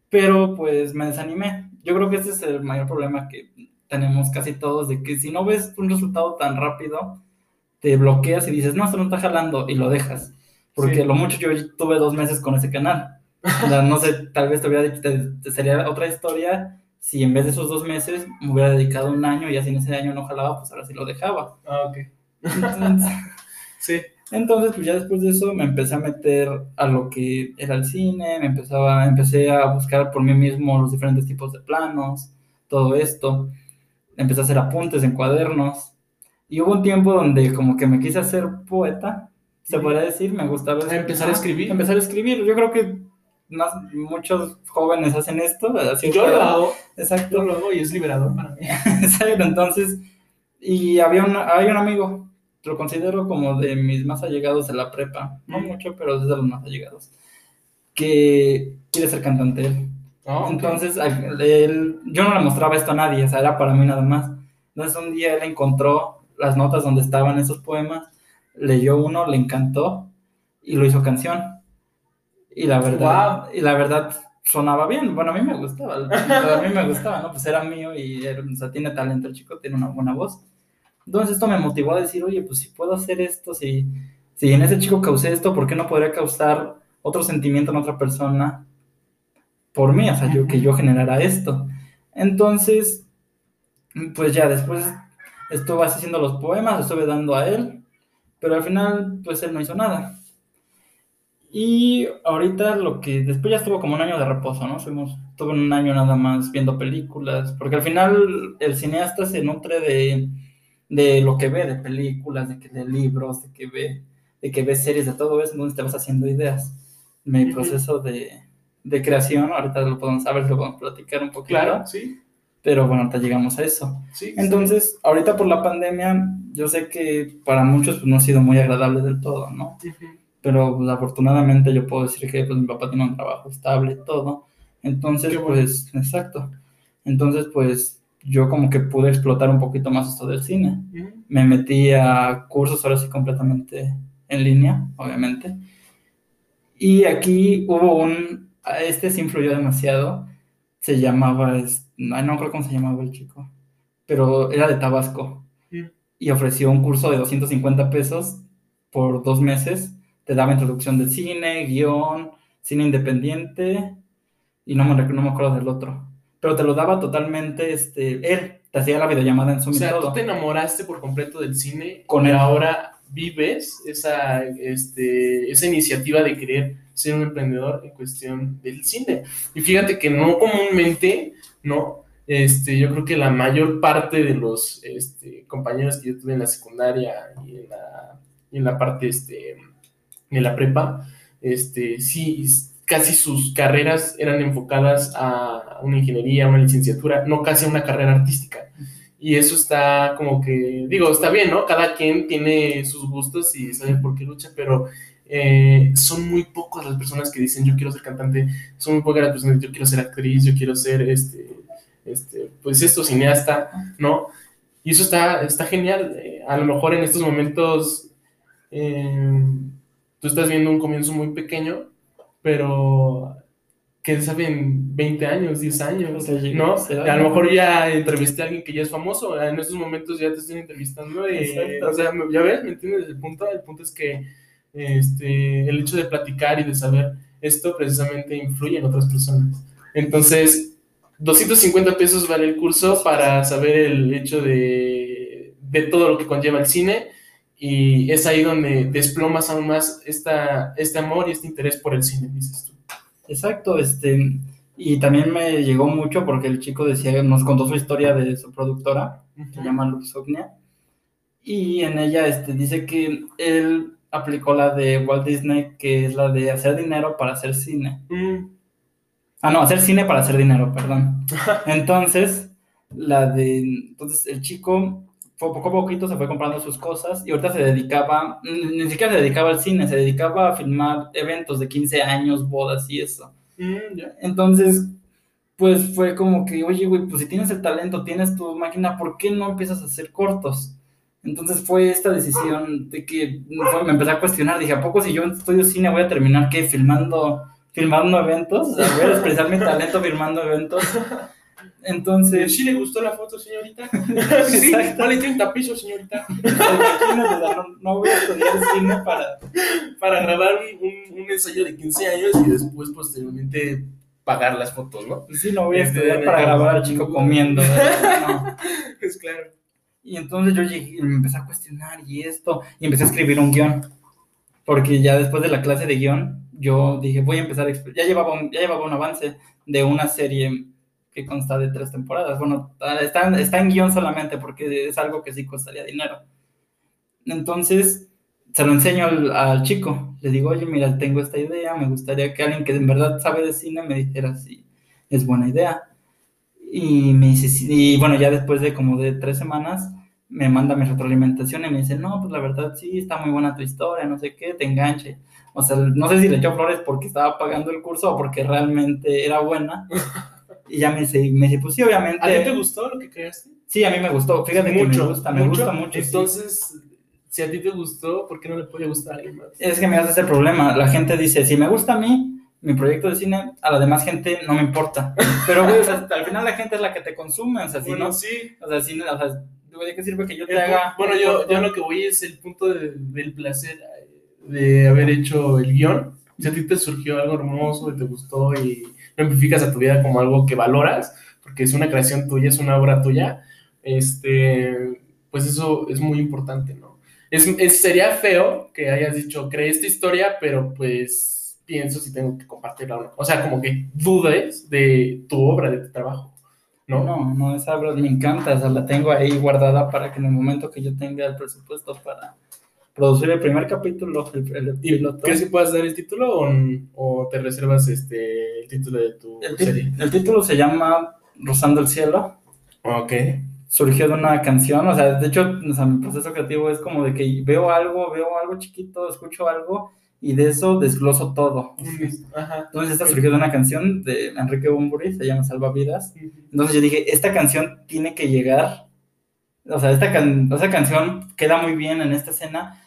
pero pues me desanimé. Yo creo que ese es el mayor problema que tenemos casi todos, de que si no ves un resultado tan rápido, te bloqueas y dices, no, esto no está jalando, y lo dejas. Porque Sí. lo mucho yo tuve dos meses con ese canal. O sea, no sé, tal vez te hubiera dicho, te- te sería otra historia si en vez de esos dos meses me hubiera dedicado un año y así en ese año no jalaba, pues ahora sí lo dejaba. Ah, ok. Entonces, Sí. entonces, pues ya después de eso me empecé a meter a lo que era el cine, me empezaba, empecé a buscar por mí mismo los diferentes tipos de planos, todo esto. Empecé a hacer apuntes en cuadernos. Y hubo un tiempo donde como que me quise hacer poeta, se podría decir, me gustaba A empezar a escribir. Empezar a escribir. Yo creo que más, muchos jóvenes hacen esto. a cierta Yo lo hago, Exacto. yo lo hago y es liberador para mí. Exacto, entonces, y había un, hay un amigo, lo considero como de mis más allegados de la prepa, no Mm. mucho, pero es de los más allegados, que quiere ser cantante él. Ah, ok. Entonces, él, yo no le mostraba esto a nadie, o sea, era para mí nada más. Entonces, un día él encontró las notas donde estaban esos poemas, leyó uno, le encantó y lo hizo canción. Y la verdad, y la verdad sonaba bien. Bueno, a mí me gustaba, a mí me gustaba, ¿no? Pues era mío y o sea, tiene talento el chico, tiene una buena voz. Entonces esto me motivó a decir, oye, pues si puedo hacer esto, si, si en ese chico causé esto, ¿por qué no podría causar otro sentimiento en otra persona por mí? O sea, yo, que yo generara esto. Entonces, pues ya después estuve haciendo los poemas, los estuve dando a él, pero al final, pues él no hizo nada. Y ahorita lo que, después ya estuvo como un año de reposo, ¿no? Fuimos, tuve un año nada más viendo películas, porque al final el cineasta se nutre de, de lo que ve, de películas, de que lee libros, de que ve, de que ve series, de todo eso, entonces te vas haciendo ideas. Mi Ujú. proceso de, de creación, ahorita lo podemos, si lo podemos platicar un poquito, Claro, sí. pero bueno, ahorita llegamos a eso. sí Entonces, ahorita por la pandemia, yo sé que para muchos pues, no ha sido muy agradable del todo, ¿no? Ujú. pero pues, afortunadamente yo puedo decir que pues, mi papá tiene un trabajo estable todo. Entonces, bueno. pues, exacto. Entonces, pues, yo como que pude explotar un poquito más esto del cine. Me metí a cursos ahora sí completamente en línea, obviamente. Y aquí hubo un, este sí influyó demasiado. Se llamaba, ay, no creo cómo se llamaba el chico, pero era de Tabasco. Y ofreció un curso de 250 pesos por dos meses. Te daba introducción del cine, guion, cine independiente y no me, no me acuerdo del otro. Pero te lo daba totalmente, este, él te hacía la videollamada en Zoom O y sea, todo. tú te enamoraste por completo del cine Con y él. ahora vives esa, este, esa iniciativa de querer ser un emprendedor en cuestión del cine. Y fíjate que no comúnmente, ¿no? Este, yo creo que la mayor parte de los este, compañeros que yo tuve en la secundaria y en la, y en la parte este, de la prepa, este, sí, casi sus carreras eran enfocadas a una ingeniería, una licenciatura, no casi a una carrera artística. Y eso está como que, digo, está bien, ¿no? Cada quien tiene sus gustos y sabe por qué lucha, pero eh, son muy pocas las personas que dicen yo quiero ser cantante, son muy pocas las personas que yo quiero ser actriz, yo quiero ser este, este pues esto, cineasta, ¿no? Y eso está, está genial. Eh, a lo mejor en estos momentos eh, tú estás viendo un comienzo muy pequeño, pero que saben 20 años, 10 años, O sea, ¿no? A lo mejor ya entrevisté a alguien que ya es famoso, en estos momentos ya te estoy entrevistando, y, Exacto. o sea, ya ves, ¿me entiendes el punto? El punto es que este, el hecho de platicar y de saber esto precisamente influye en otras personas. Entonces, 250 pesos vale el curso para saber el hecho de, de todo lo que conlleva el cine y es ahí donde desplomas aún más esta, este amor y este interés por el cine, dices tú. Exacto, este, y también me llegó mucho porque el chico decía, nos contó su historia de su productora, se llama Luxognia, y en ella este, dice que él aplicó la de Walt Disney, que es la de hacer dinero para hacer cine. Mm, Ah, no, hacer cine para hacer dinero, perdón. Entonces, la de, entonces el chico poco a poquito se fue comprando sus cosas y ahorita se dedicaba, ni siquiera se dedicaba al cine, se dedicaba a filmar eventos de 15 años, bodas y eso. mm. Entonces, pues fue como que, oye, güey, pues si tienes el talento, tienes tu máquina, ¿por qué no empiezas a hacer cortos? Entonces fue esta decisión de que fue- me empecé a cuestionar, dije, ¿a poco si yo estudio cine voy a terminar qué? Filmando, filmando eventos, O sea, voy a expresar mi talento filmando eventos. Entonces, ¿Sí le gustó la foto, señorita? sí, vale 30 pesos, señorita. no, no voy a estudiar cine para... Para grabar un, un, ensayo de 15 años y después, posteriormente, pagar las fotos, ¿no? Sí, no voy a Este, estudiar para grabar al chico comiendo. No. Es claro. Y entonces yo llegué me empecé a cuestionar y esto, y empecé a escribir un guion. Porque ya después de la clase de guion, yo dije, voy a empezar a... Ya llevaba un, ya llevaba un avance de una serie que consta de tres temporadas. Bueno, está, está en guion solamente porque es algo que sí costaría dinero. Entonces, se lo enseño al, al chico. Le digo, oye, mira, tengo esta idea, me gustaría que alguien que en verdad sabe de cine me dijera si es buena idea. Y me dice, sí, y bueno, ya después de como de tres semanas, me manda mi retroalimentación y me dice, no, pues la verdad sí, está muy buena tu historia, no sé qué, te enganche. O sea, no sé si le echó flores porque estaba pagando el curso o porque realmente era buena. Y ya me dice, me dice pues sí, obviamente. ¿A ti te gustó lo que creaste? Sí, a mí me gustó. Fíjate que me gusta, me gusta mucho. sí. Entonces, si a ti te gustó, ¿por qué no le puede gustar a alguien más? Es que me hace ese problema. La gente dice, si me gusta a mí, mi proyecto de cine, a la demás gente no me importa. Pero, güey, o sea, al final la gente es la que te consume. O sea, si bueno, no, sí. o sea, si o sea, ¿de qué sirve que yo te El haga? bueno, yo, yo lo que voy es el punto de- del placer eh, de haber hecho el guion. Si a ti te surgió algo hermoso y te gustó y lo amplificas a tu vida como algo que valoras, porque es una creación tuya, es una obra tuya, este, pues eso es muy importante, ¿no? Es, es- sería feo que hayas dicho, creé esta historia, pero pues pienso si tengo que compartirla o no. O sea, como que dudes de tu obra, de tu trabajo, ¿no? No, no, esa obra me encanta, o sea, la tengo ahí guardada para que en el momento que yo tenga el presupuesto para producir el primer capítulo, el, el ¿Y piloto. crees que puedas dar el título o, o te reservas este, el título de tu El, serie? el título se llama Rozando el Cielo, Ok. surgió de una canción, o sea, de hecho, o sea, mi proceso creativo es como de que veo algo, veo algo chiquito, escucho algo y de eso desgloso todo. Ajá. Entonces esta surgió de una canción de Enrique Bumburi, se llama Salvavidas. Entonces yo dije, esta canción tiene que llegar, o sea, esta can- esa canción queda muy bien en esta escena,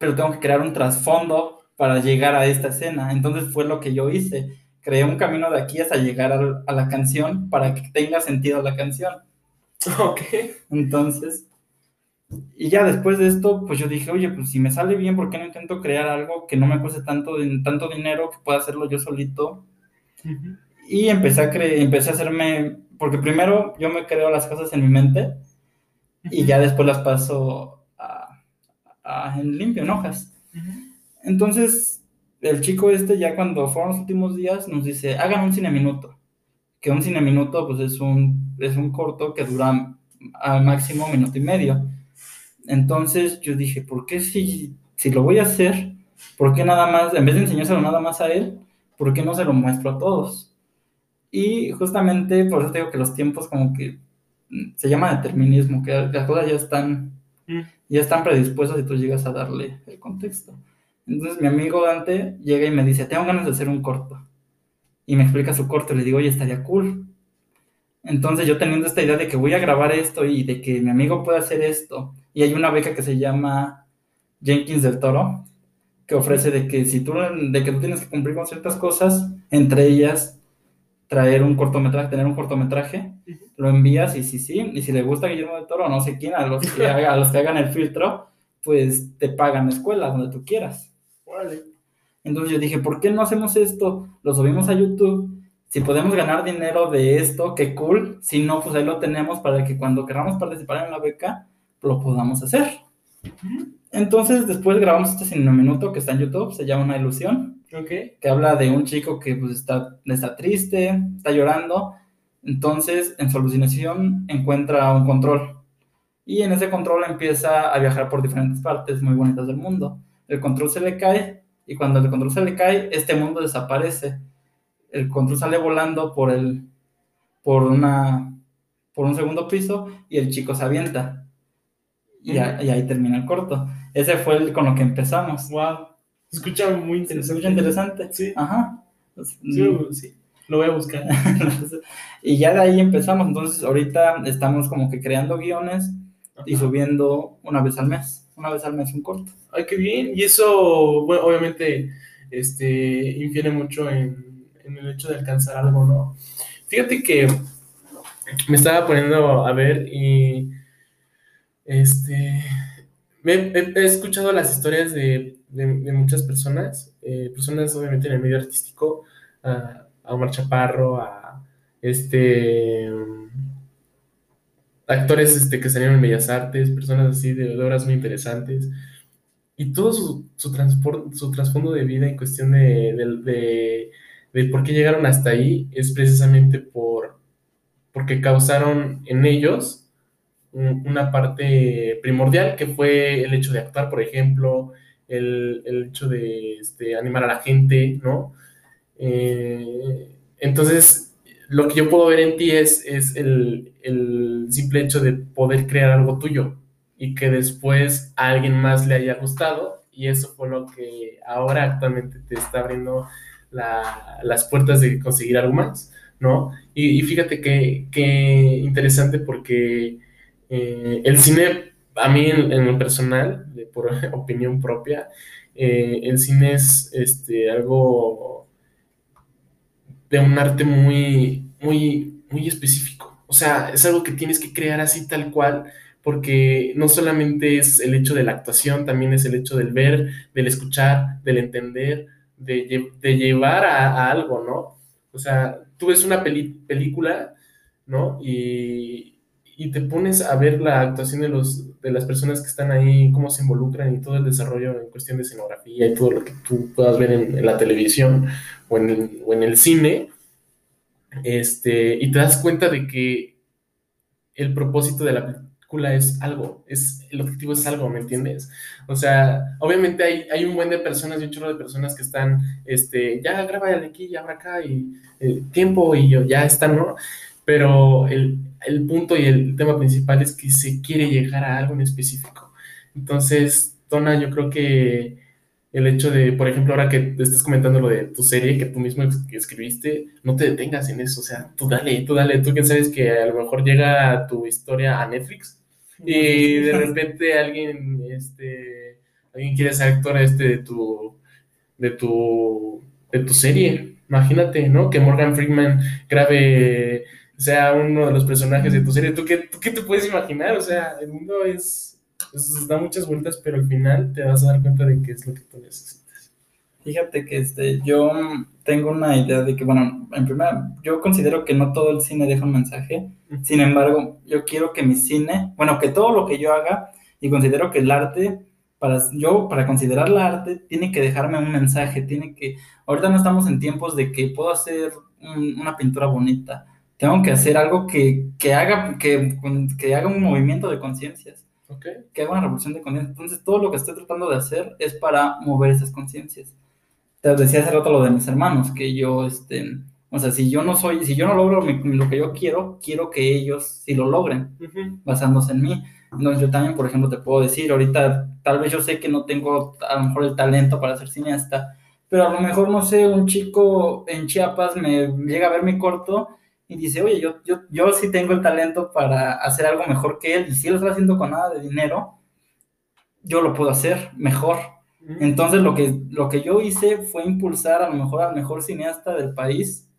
pero tengo que crear un trasfondo para llegar a esta escena. Entonces fue lo que yo hice. Creé un camino de aquí hasta llegar a la canción para que tenga sentido la canción. Ok. Entonces, Y ya después de esto, pues yo dije, oye, pues si me sale bien, ¿por qué no intento crear algo que no me cueste tanto, tanto dinero, que pueda hacerlo yo solito? Y empecé a, empecé a hacerme, porque primero yo me creo las cosas en mi mente y ya después las paso a, en limpio, en hojas. Entonces, el chico este ya cuando fueron los últimos días nos dice, hagan un cine minuto. Que un cine minuto pues es un, es un corto que dura al máximo minuto y medio. Entonces yo dije, ¿por qué si, si lo voy a hacer, por qué nada más, en vez de enseñárselo nada más a él, por qué no se lo muestro a todos? Y justamente por eso digo que los tiempos como que mm, se llama determinismo, que las cosas ya están, mm. ya están predispuestas y tú llegas a darle el contexto. Entonces mi amigo Dante llega y me dice, tengo ganas de hacer un corto. Y me explica su corto y le digo, oye, estaría cool. Entonces yo teniendo esta idea de que voy a grabar esto y de que mi amigo puede hacer esto, y hay una beca que se llama Jenkins del Toro, que ofrece de que si tú, de que tú tienes que cumplir con ciertas cosas, entre ellas traer un cortometraje, tener un cortometraje, lo envías y sí, sí, y si le gusta Guillermo del Toro, no sé quién, a los que, a los que hagan el filtro, pues te pagan escuela donde tú quieras. Entonces yo dije, ¿por qué no hacemos esto? Lo subimos a YouTube si podemos ganar dinero de esto, qué cool. Si no, pues ahí lo tenemos para que cuando queramos participar en la beca, lo podamos hacer. Entonces, después grabamos este cine minuto que está en YouTube, se llama Una ilusión. Que habla de un chico que pues, está, está triste, está llorando. Entonces, en su alucinación encuentra un control. Y en ese control empieza a viajar por diferentes partes muy bonitas del mundo. El control se le cae y cuando el control se le cae, este mundo desaparece el control sale volando por el por una por un segundo piso y el chico se avienta. Y, ahí termina el corto. Ese fue el con lo que empezamos. Wow. Se escucha muy interesante. Se escucha interesante. Sí. Ajá. Sí, Lo voy a buscar. y ya de ahí empezamos. Entonces, ahorita estamos como que creando guiones y subiendo una vez al mes. Una vez al mes un corto. Ay, qué bien. Y eso, bueno, obviamente, este, infiere mucho en en el hecho de alcanzar algo, ¿no? Fíjate que me estaba poniendo a ver y este he, escuchado las historias de, muchas personas, eh, personas obviamente en el medio artístico, a, Omar Chaparro, a este actores este, que salieron en Bellas Artes, personas así de, obras muy interesantes. Y todo su, su, su trasfondo de vida en cuestión de, de, de por qué llegaron hasta ahí es precisamente por, porque causaron en ellos una parte primordial que fue el hecho de actuar, por ejemplo, el, hecho de este, animar a la gente, ¿no? Eh, entonces, lo que yo puedo ver en ti es, es el, el, simple hecho de poder crear algo tuyo y que después a alguien más le haya gustado y eso fue lo que ahora actualmente te está abriendo las puertas de conseguir algo más, ¿no? Y, fíjate que, interesante porque eh, el cine, a mí en, lo personal, por opinión propia, eh, el cine es este, algo de un arte muy, muy, muy específico. O sea, es algo que tienes que crear así tal cual, porque no solamente es el hecho de la actuación, también es el hecho del ver, del escuchar, del entender, de, llevar a, algo, ¿no? O sea, tú ves una película, ¿no? Y, te pones a ver la actuación de, los, de las personas que están ahí, cómo se involucran y todo el desarrollo en cuestión de escenografía y todo lo que tú puedas ver en, la televisión o en, el, o en el cine, este, y te das cuenta de que el propósito de la, es algo, es, el objetivo es algo, ¿me entiendes? O sea, obviamente hay, hay un buen de personas y un chorro de personas que están, este, ya graba de aquí, ya va acá, y el tiempo y yo, ya están, ¿no? Pero el, el punto y el tema principal es que se quiere llegar a algo en específico. Entonces, Tona, yo creo que el hecho de, por ejemplo, ahora que te estás comentando lo de tu serie que tú mismo escribiste, no te detengas en eso, o sea, tú dale, tú dale, tú que sabes que a lo mejor llega tu historia a Netflix y de repente alguien, este, alguien quiere ser actor este de tu, de tu, de tu serie. Imagínate, ¿no? Que Morgan Freeman grabe, sea uno de los personajes de tu serie. ¿Tú qué, ¿Tú qué te puedes imaginar? O sea, el mundo es Entonces da muchas vueltas, pero al final te vas a dar cuenta de qué es lo que tú necesitas. Fíjate que este, yo tengo una idea de que, bueno, en primera, yo considero que no todo el cine deja un mensaje. Sin embargo, yo quiero que mi cine, bueno, que todo lo que yo haga, y considero que el arte, para yo, para considerar el arte, tiene que dejarme un mensaje, tiene que, ahorita no estamos en tiempos de que puedo hacer una pintura bonita, tengo que hacer algo que, que haga, que, que haga un movimiento de conciencias. Que haga una revolución de conciencia. Entonces, todo lo que estoy tratando de hacer es para mover esas conciencias. Te decía hace rato lo de mis hermanos, que yo, este, o sea, si yo no soy, si yo no logro lo que yo quiero, quiero que ellos sí lo logren, basándose en mí. Entonces, yo también, por ejemplo, te puedo decir, ahorita, tal vez yo sé que no tengo a lo mejor el talento para ser cineasta, pero a lo mejor, no sé, un chico en Chiapas me llega a ver mi corto y dice, oye, yo, yo, yo sí tengo el talento para hacer algo mejor que él, y si él está haciendo con nada de dinero, yo lo puedo hacer mejor. Entonces lo que, lo que yo hice fue impulsar a lo mejor al mejor cineasta del país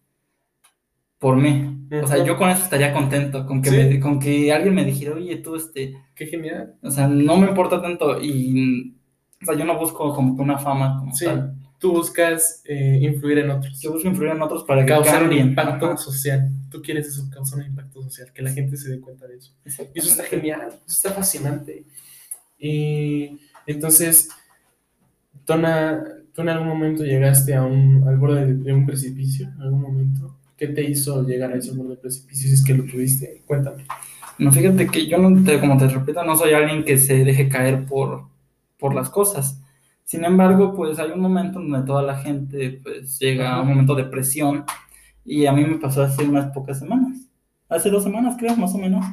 por mí. O sea, yo con eso estaría contento, con que, con que alguien me dijera, oye, tú, este... Qué genial. O sea, no me importa tanto y... O sea, yo no busco como una fama como tal tú buscas eh, influir en otros. Yo busco influir en otros para causar un impacto social. Tú quieres eso, causar un impacto social, que la gente se dé cuenta de eso. Y eso está genial, eso está fascinante. Y entonces, Tona, ¿tú en algún momento llegaste a un, al borde de, un precipicio? ¿En algún momento? ¿Qué te hizo llegar a ese borde del precipicio si es que lo tuviste? Cuéntame. No, fíjate que yo, no te, como te repito, no soy alguien que se deje caer por, por las cosas sin embargo, pues hay un momento donde toda la gente pues llega a un momento de presión y a mí me pasó hace unas pocas semanas, hace dos semanas creo, más o menos.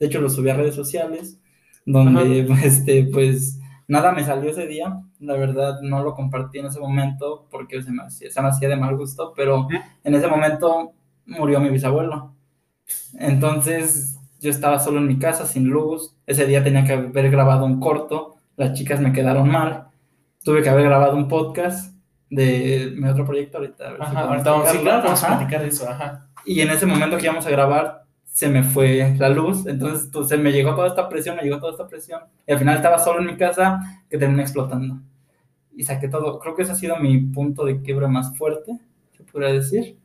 De hecho, lo subí a redes sociales, donde este, pues nada me salió ese día. La verdad, no lo compartí en ese momento porque se me hacía, se me hacía de mal gusto, pero en ese momento murió mi bisabuelo. Entonces, yo estaba solo en mi casa, sin luz. Ese día tenía que haber grabado un corto. Las chicas me quedaron mal tuve que haber grabado un podcast de mi otro proyecto ahorita. ajá, ahorita vamos, a platicar eso, ajá. Y en ese momento que íbamos a grabar, se me fue la luz, entonces pues, se me llegó toda esta presión, me llegó toda esta presión, y al final estaba solo en mi casa que terminé explotando. Y saqué todo, creo que ese ha sido mi punto de quiebre más fuerte, se podría decir.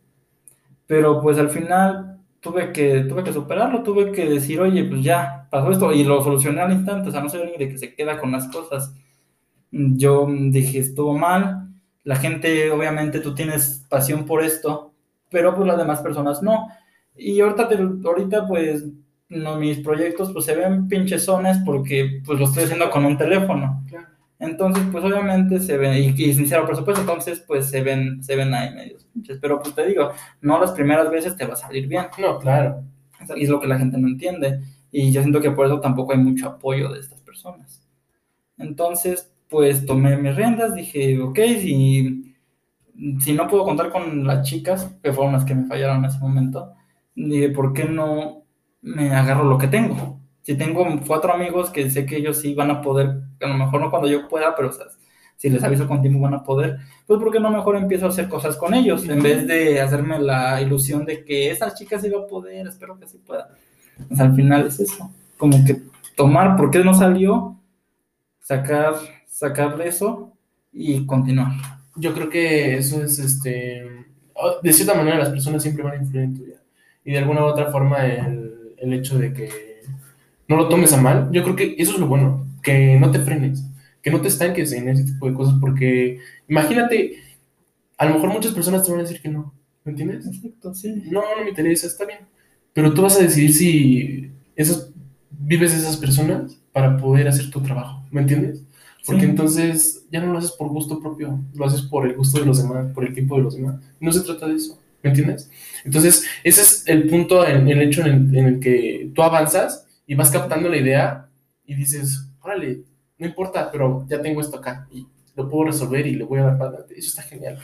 Pero pues al final tuve que, tuve que superarlo, tuve que decir, oye, pues ya, pasó esto, y lo solucioné al instante, o sea, no soy alguien de que se queda con las cosas yo dije, estuvo mal, la gente, obviamente tú tienes pasión por esto, pero pues las demás personas no. Y ahorita, ahorita pues no, mis proyectos pues se ven pinchezones porque pues lo estoy haciendo con un teléfono. Entonces, pues obviamente se ven, y, y sincero por supuesto, entonces pues se ven, se ven ahí medios pinches. Pero pues te digo, no las primeras veces te va a salir bien. No, claro. Y es lo que la gente no entiende. Y yo siento que por eso tampoco hay mucho apoyo de estas personas. Entonces, pues tomé mis riendas, dije, ok, si, si no puedo contar con las chicas, que fueron las que me fallaron en ese momento, dije, ¿por qué no me agarro lo que tengo? Si tengo cuatro amigos que sé que ellos sí van a poder, a lo mejor no cuando yo pueda, pero si les aviso con tiempo van a poder, pues ¿por qué no mejor empiezo a hacer cosas con ellos? En vez de hacerme la ilusión de que esas chicas sí va a poder, espero que sí pueda. Pues al final es eso, como que tomar, ¿por qué no salió? Sacar sacarle eso y continuar. Yo creo que eso es, este, de cierta manera las personas siempre van a influir en tu vida. Y de alguna u otra forma el, el hecho de que no lo tomes a mal, yo creo que eso es lo bueno, que no te frenes, que no te estanques en ese tipo de cosas, porque imagínate, a lo mejor muchas personas te van a decir que no, ¿me entiendes? Exacto, sí. No, no me interesa, está bien. Pero tú vas a decidir si esos, vives esas personas para poder hacer tu trabajo, ¿me entiendes? Porque entonces ya no lo haces por gusto propio, lo haces por el gusto de los demás, por el tiempo de los demás. No se trata de eso, ¿me entiendes? Entonces, ese es el punto, en, el hecho en el, que tú avanzas y vas captando la idea y dices, órale, no importa, pero ya tengo esto acá y lo puedo resolver y le voy a dar para adelante. Eso está genial.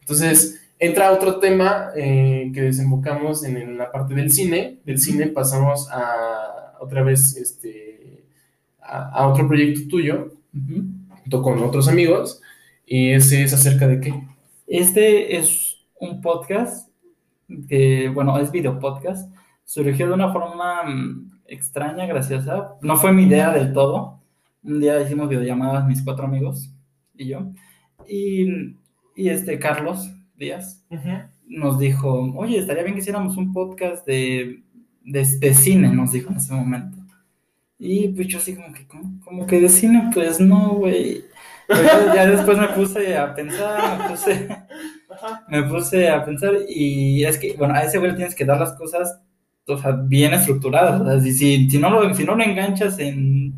Entonces, entra otro tema eh, que desembocamos en, la parte del cine. Del cine pasamos a otra vez este, a otro proyecto tuyo junto con otros amigos. ¿Y ese es acerca de qué? Este es un podcast que, bueno, es video podcast. Surgió de una forma mm, extraña, graciosa. No fue mi idea del todo, Un día hicimos videollamadas mis cuatro amigos y yo. Y, y este Carlos Díaz nos dijo, oye, estaría bien que hiciéramos un podcast de, de, de cine, nos dijo en ese momento. Y pues yo así como que, como, como que de cine, pues no, güey. Ya después me puse a pensar, me puse, me puse a pensar y es que, bueno, a ese güey tienes que dar las cosas, o sea, bien estructuradas. O sea, si, si no, lo, si no lo enganchas en,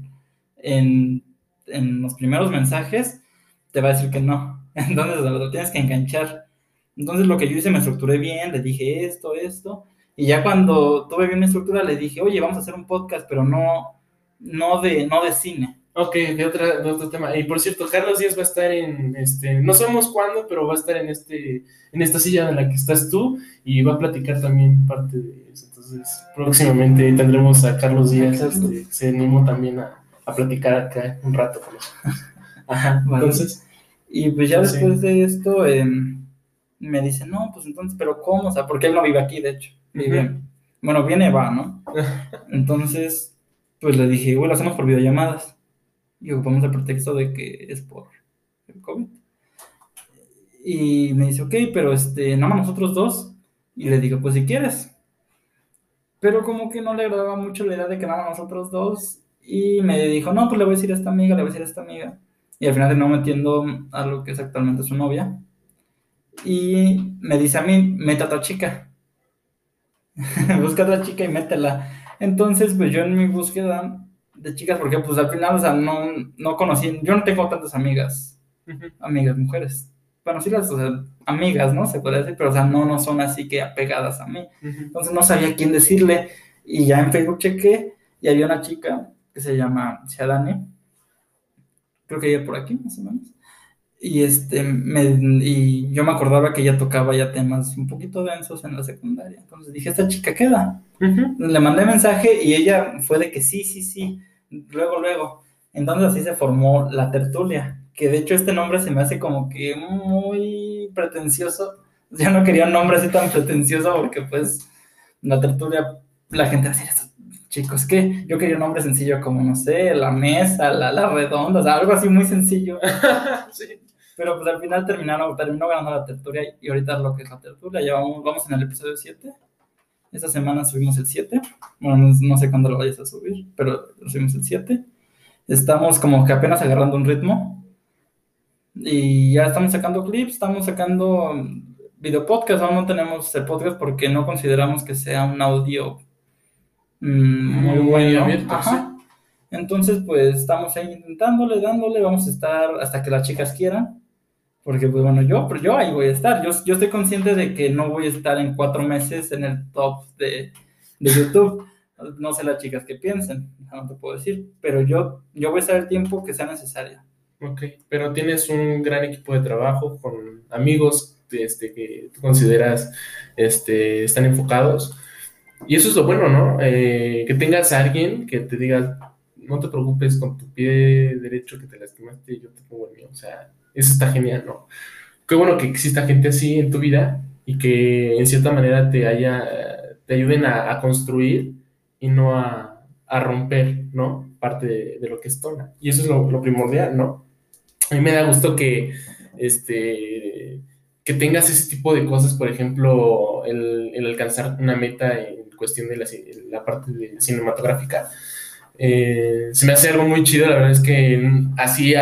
en, en los primeros mensajes, te va a decir que no. Entonces lo tienes que enganchar. Entonces lo que yo hice, me estructuré bien, le dije esto, esto. Y ya cuando tuve bien mi estructura, le dije, oye, vamos a hacer un podcast, pero no, no, de, no de cine. Ok, de, otra, de otro tema. Y por cierto, Carlos Díaz va a estar en, este, no sabemos cuándo, pero va a estar en, este, en esta silla en la que estás tú y va a platicar también parte de eso. Entonces, próximamente tendremos a Carlos Díaz, este, se animó también a, a, platicar acá un rato con nosotros. Ajá, entonces. Y pues ya después de esto, eh, me dice, no, pues entonces, pero ¿cómo? O sea, porque él no vive aquí, de hecho. Vive, Bueno, viene, va, ¿no? Entonces, pues le dije, bueno, lo hacemos por videollamadas y ocupamos el pretexto de que es por el COVID. Y me dice, ok, pero este, nada más nosotros dos. Y le digo, pues si quieres. Pero como que no le agradaba mucho la idea de que nada más nosotros dos. Y me dijo, no, pues le voy a decir a esta amiga, le voy a decir a esta amiga. Y al final terminó metiendo a lo que es actualmente su novia. Y me dice a mí, mete a otra chica. Busca a otra chica y métela. Entonces, pues yo en mi búsqueda de chicas, porque pues al final, o sea, no, no conocí, yo no tengo tantas amigas, amigas mujeres. Bueno, sí las, o sea, amigas, ¿no? Se puede decir, pero o sea, no, no son así que apegadas a mí. Entonces no sabía quién decirle. Y ya en Facebook chequé y había una chica que se llama Shadane. Creo que ella por aquí, más o menos. Y, este, me, y yo me acordaba que ella tocaba ya temas un poquito densos en la secundaria. Entonces dije, esta chica queda. Le mandé mensaje y ella fue de que sí, sí, sí. Luego, luego. Entonces así se formó la tertulia. Que de hecho este nombre se me hace como que muy pretencioso. Yo no quería un nombre así tan pretencioso porque pues la tertulia, la gente va a decir esto, chicos, que yo quería un nombre sencillo como, no sé, la mesa, la, la redonda, o sea, algo así muy sencillo. sí. Pero pues al final terminaron, terminó ganando la tertulia y ahorita lo que es la tertulia, ya vamos, vamos en el episodio 7. Esta semana subimos el 7. Bueno, no, sé cuándo lo vayas a subir, pero subimos el 7. Estamos como que apenas agarrando un ritmo. Y ya estamos sacando clips, estamos sacando video podcast. Aún no tenemos el podcast porque no consideramos que sea un audio mm, muy, bueno. Entonces, pues estamos ahí intentándole, dándole, vamos a estar hasta que las chicas quieran. Porque, pues bueno, yo, pero yo ahí voy a estar. Yo, yo estoy consciente de que no voy a estar en cuatro meses en el top de, de YouTube. No sé las chicas que piensen, no te puedo decir. Pero yo, yo voy a estar el tiempo que sea necesario. Ok, pero tienes un gran equipo de trabajo con amigos este, que tú consideras este, están enfocados. Y eso es lo bueno, ¿no? Eh, que tengas a alguien que te diga, no te preocupes con tu pie derecho que te lastimaste, yo te pongo el mío. O sea, eso está genial, ¿no? Qué bueno que exista gente así en tu vida y que en cierta manera te haya, te ayuden a, construir y no a, a, romper, ¿no? Parte de, lo que es Tona. Y eso es lo, primordial, ¿no? A mí me da gusto que, este, que tengas ese tipo de cosas, por ejemplo, el, alcanzar una meta en cuestión de la, parte cinematográfica. Eh, se me hace algo muy chido, la verdad es que así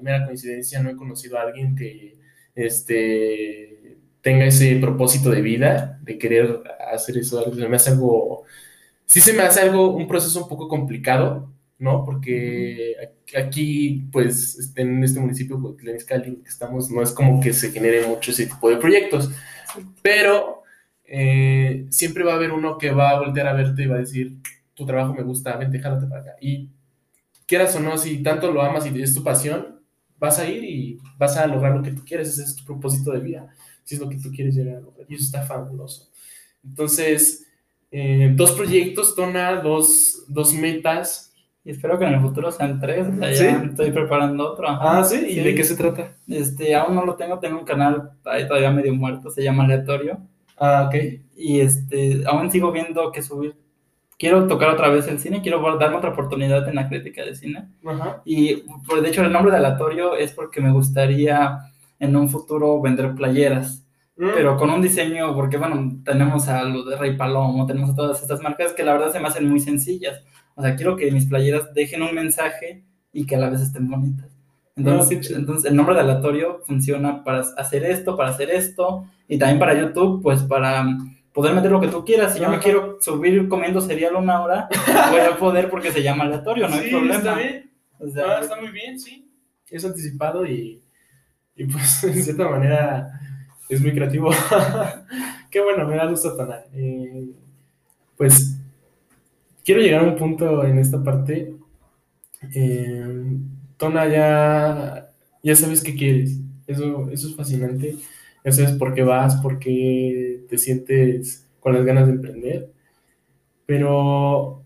mera coincidencia no he conocido a alguien que este, tenga ese propósito de vida, de querer hacer eso, se me hace algo, sí se me hace algo, un proceso un poco complicado, ¿no? Porque aquí, pues, este, en este municipio, pues, que estamos, no es como que se genere mucho ese tipo de proyectos, pero eh, siempre va a haber uno que va a voltear a verte y va a decir, tu trabajo me gusta, vente, jálate para acá. Y quieras o no, si tanto lo amas y es tu pasión, vas a ir y vas a lograr lo que tú quieres, ese es tu propósito de vida, si es lo que tú quieres llegar a lograr. Y eso está fabuloso. Entonces, eh, dos proyectos, Tona, dos, dos metas. Y espero que en el futuro sean tres. estoy preparando otro. Ah, ¿sí? ¿Y de qué se trata? Este, aún no lo tengo, tengo un canal ahí todavía medio muerto, se llama Aleatorio. Ah, ok. Y este, aún sigo viendo qué subir quiero tocar otra vez el cine, quiero darme otra oportunidad en la crítica de cine. Y pues, de hecho el nombre de aleatorio es porque me gustaría en un futuro vender playeras. Mm. Pero con un diseño, porque bueno, tenemos a lo de Rey Palomo, tenemos a todas estas marcas que la verdad se me hacen muy sencillas. O sea, quiero que mis playeras dejen un mensaje y que a la vez estén bonitas. Entonces, entonces, el nombre de aleatorio funciona para hacer esto, para hacer esto, y también para YouTube, pues para poder meter lo que tú quieras. Si yo me quiero subir comiendo cereal una hora, voy a poder porque se llama aleatorio, no hay problema. Está bien. Ah, está muy bien, sí. Es anticipado y, y pues en cierta manera es muy creativo. Qué bueno, me da gusto Tona. Eh, pues quiero llegar a un punto en esta parte. Eh, Tona, ya, ya sabes qué quieres. Eso, eso es fascinante ya sabes por qué vas, por qué te sientes con las ganas de emprender, pero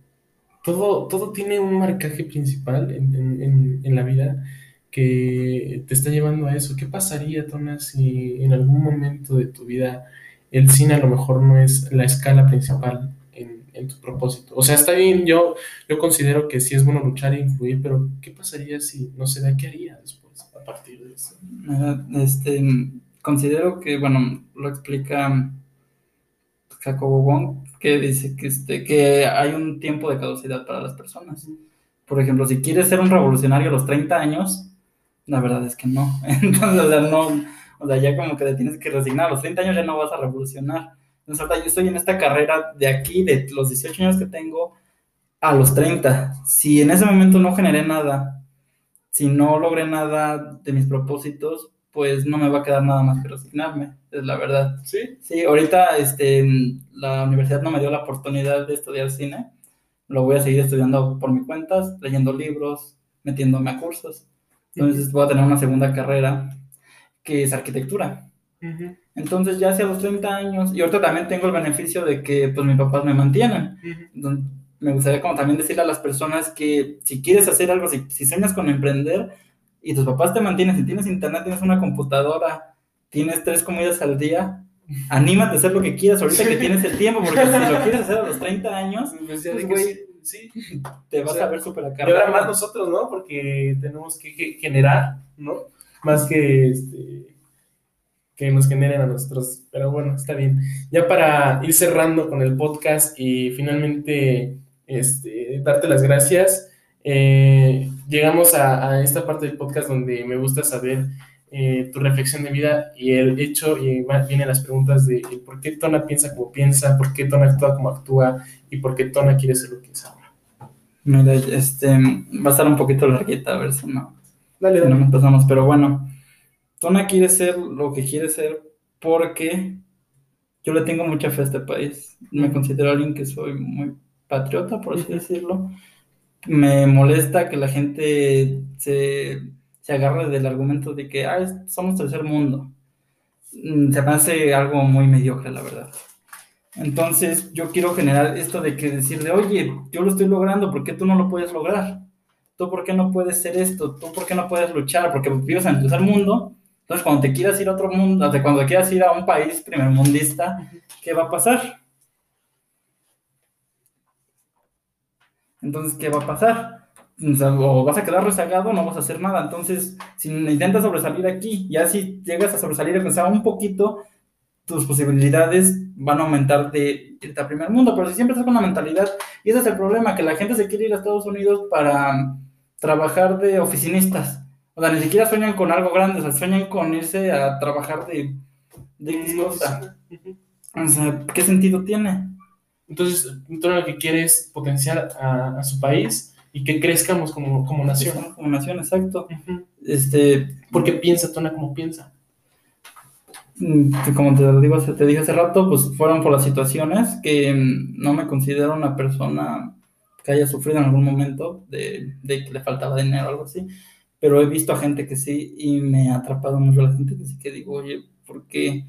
todo, todo tiene un marcaje principal en, la vida que te está llevando a eso. ¿Qué pasaría, Tona, si en algún momento de tu vida el cine a lo mejor no es la escala principal en, en, tu propósito? O sea, está bien, yo, yo considero que sí es bueno luchar e influir, pero ¿qué pasaría si no se da? ¿Qué haría después a partir de eso? Este, considero que, bueno, lo explica Jacobo Wong, que dice que, este, que hay un tiempo de caducidad para las personas. Por ejemplo, si quieres ser un revolucionario a los 30 años, la verdad es que no. Entonces, no, o sea, ya como que te tienes que resignar. A los 30 años ya no vas a revolucionar. Entonces, yo estoy en esta carrera de aquí, de los 18 años que tengo, a los 30. Si en ese momento no generé nada, si no logré nada de mis propósitos, pues no me va a quedar nada más que resignarme, es la verdad. Sí. Sí, ahorita este, la universidad no me dio la oportunidad de estudiar cine, lo voy a seguir estudiando por mi cuenta, leyendo libros, metiéndome a cursos. Entonces voy a tener una segunda carrera que es arquitectura. Entonces ya hace los 30 años, y ahorita también tengo el beneficio de que pues mis papás me mantienen. me gustaría como también decirle a las personas que si quieres hacer algo, si, si sueñas con emprender, y tus papás te mantienen, si tienes internet, tienes una computadora, tienes tres comidas al día, anímate a hacer lo que quieras ahorita que tienes el tiempo, porque si lo quieres hacer a los 30 años, pues, pues sí, te vas a ver súper acá. Y ahora más nosotros, ¿no? Porque tenemos que, generar, ¿no? Más que este, que nos generen a nosotros. Pero bueno, está bien. Ya para ir cerrando con el podcast y finalmente este, darte las gracias. Eh, llegamos a, esta parte del podcast donde me gusta saber eh, tu reflexión de vida y el hecho, y vienen las preguntas de por qué Tona piensa como piensa, por qué Tona actúa como actúa y por qué Tona quiere ser lo que es ahora. Mira, este, va a estar un poquito larguita, a ver si no, dale, no empezamos, pero bueno, Tona quiere ser lo que quiere ser porque yo le tengo mucha fe a este país. Me considero alguien que soy muy patriota, por así decirlo me molesta que la gente se, se agarre del argumento de que ah, somos tercer mundo. Mm, se me hace algo muy mediocre, la verdad. Entonces, yo quiero generar esto de que decirle, oye, yo lo estoy logrando, ¿por qué tú no lo puedes lograr? ¿Tú por qué no puedes ser esto? ¿Tú por qué no puedes luchar? Porque vives en el tercer mundo. Entonces, cuando te quieras ir a otro mundo, cuando te quieras ir a un país primermundista, ¿qué va a pasar? Entonces, ¿qué va a pasar? O, vas a quedar rezagado, no vas a hacer nada. Entonces, si intentas sobresalir aquí, ya si llegas a sobresalir, a un poquito, tus posibilidades van a aumentar de irte a primer mundo. Pero si siempre estás con la mentalidad, y ese es el problema, que la gente se quiere ir a Estados Unidos para trabajar de oficinistas. O sea, ni siquiera sueñan con algo grande, o sea, sueñan con irse a trabajar de, de cosa. O sea, ¿qué sentido tiene? Entonces, todo lo que quiere es potenciar a, su país y que crezcamos como, como nación. Como nación, exacto. este, Porque piensa, Tona, como piensa. Mm, como te lo digo, te dije hace rato, pues fueron por las situaciones que mm, no me considero una persona que haya sufrido en algún momento de, de, que le faltaba dinero o algo así, pero he visto a gente que sí y me ha atrapado mucho la gente que sí que digo, oye, ¿por qué?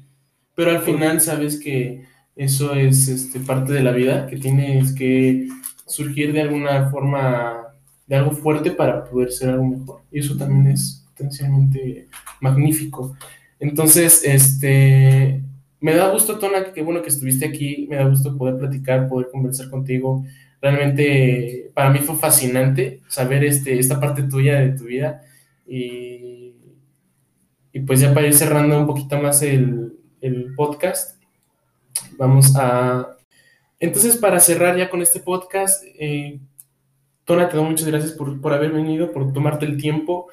Pero al final sabes que eso es este, parte de la vida, que tienes que surgir de alguna forma, de algo fuerte para poder ser algo mejor. Y eso también es potencialmente magnífico. Entonces, este, me da gusto, Tona, que bueno que estuviste aquí, me da gusto poder platicar, poder conversar contigo. realmente para mí fue fascinante saber este, esta parte tuya de tu vida y, y pues ya para ir cerrando un poquito más el, el podcast, vamos a... Entonces para cerrar ya con este podcast, eh, Tona, te doy muchas gracias por, por haber venido, por tomarte el tiempo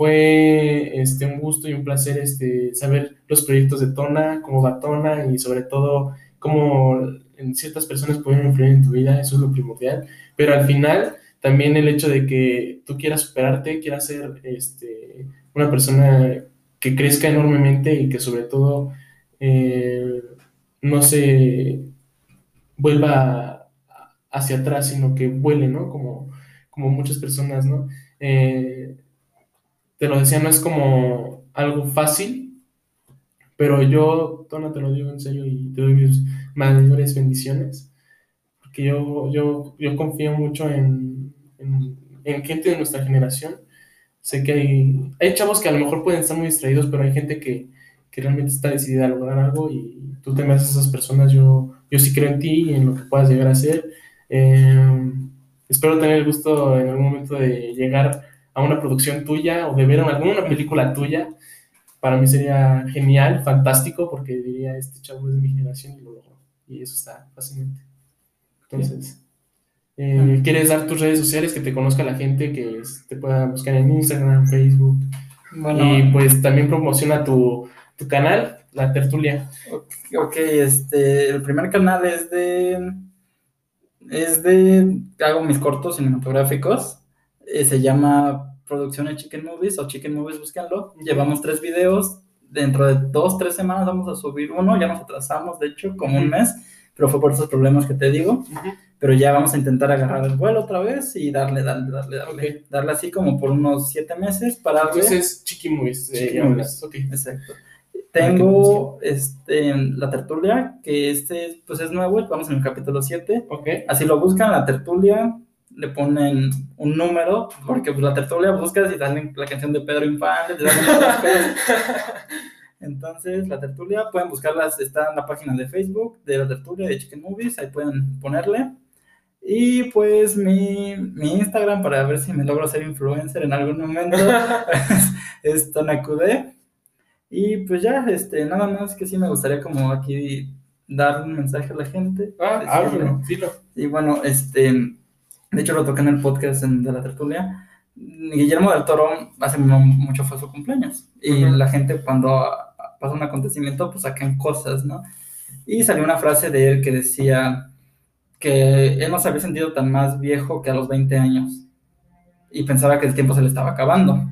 fue este, un gusto y un placer este, saber los proyectos de Tona, cómo va Tona y sobre todo cómo en ciertas personas pueden influir en tu vida, eso es lo primordial. Pero al final, también el hecho de que tú quieras superarte, quieras ser este, una persona que crezca enormemente y que sobre todo eh, no se vuelva hacia atrás, sino que vuele, ¿no? Como, como muchas personas, ¿no? Eh, te lo decía, no es como algo fácil, pero yo, Tona, te lo digo en serio y te doy mis mayores bendiciones, porque yo, yo, yo confío mucho en, en, gente de nuestra generación. Sé que hay, hay chavos que a lo mejor pueden estar muy distraídos, pero hay gente que, que realmente está decidida a lograr algo y tú te metes a esas personas, yo, yo sí creo en ti y en lo que puedas llegar a ser. Eh, espero tener el gusto en algún momento de llegar a una producción tuya o de ver alguna película tuya, para mí sería genial, fantástico, porque diría, este chavo es de mi generación y lo logró. Y eso está fascinante. Entonces, eh, ¿quieres dar tus redes sociales, que te conozca la gente, que te pueda buscar en Instagram, Facebook? y pues también promociona tu, tu canal, La Tertulia. ok, este, el primer canal es de, es de, hago mis cortos cinematográficos eh, se llama Producciones Chicken Movies o Chicken Movies, búsquenlo. Llevamos tres videos. Dentro de dos, tres semanas vamos a subir uno. Ya nos atrasamos, de hecho, como un mes, pero fue por esos problemas que te digo. Pero ya vamos a intentar agarrar el vuelo otra vez y darle, darle, darle, darle. Darle así como por unos siete meses para. Entonces, Chicken Movies. Chicken Movies. Exacto. Tengo este, la tertulia, que este pues es nuevo, vamos en el capítulo 7. Okay. Así lo buscan, la tertulia, le ponen un número, porque pues la tertulia buscas y salen la canción de Pedro Infante, te Entonces, la tertulia, pueden buscarlas, está en la página de Facebook de la tertulia de Chicken Movies, ahí pueden ponerle. Y pues mi, mi Instagram, para ver si me logro ser influencer en algún momento, es, Tonacude. Y pues ya, este, nada más que sí me gustaría como aquí dar un mensaje a la gente. Ah, háblalo, dilo. Y bueno, este, de hecho, lo toqué en el podcast de la tertulia. Guillermo del Toro hace mucho fue su cumpleaños. Y la gente cuando pasa un acontecimiento, pues sacan cosas, ¿no? Y salió una frase de él que decía que él no se había sentido tan más viejo que a los 20 años. Y pensaba que el tiempo se le estaba acabando.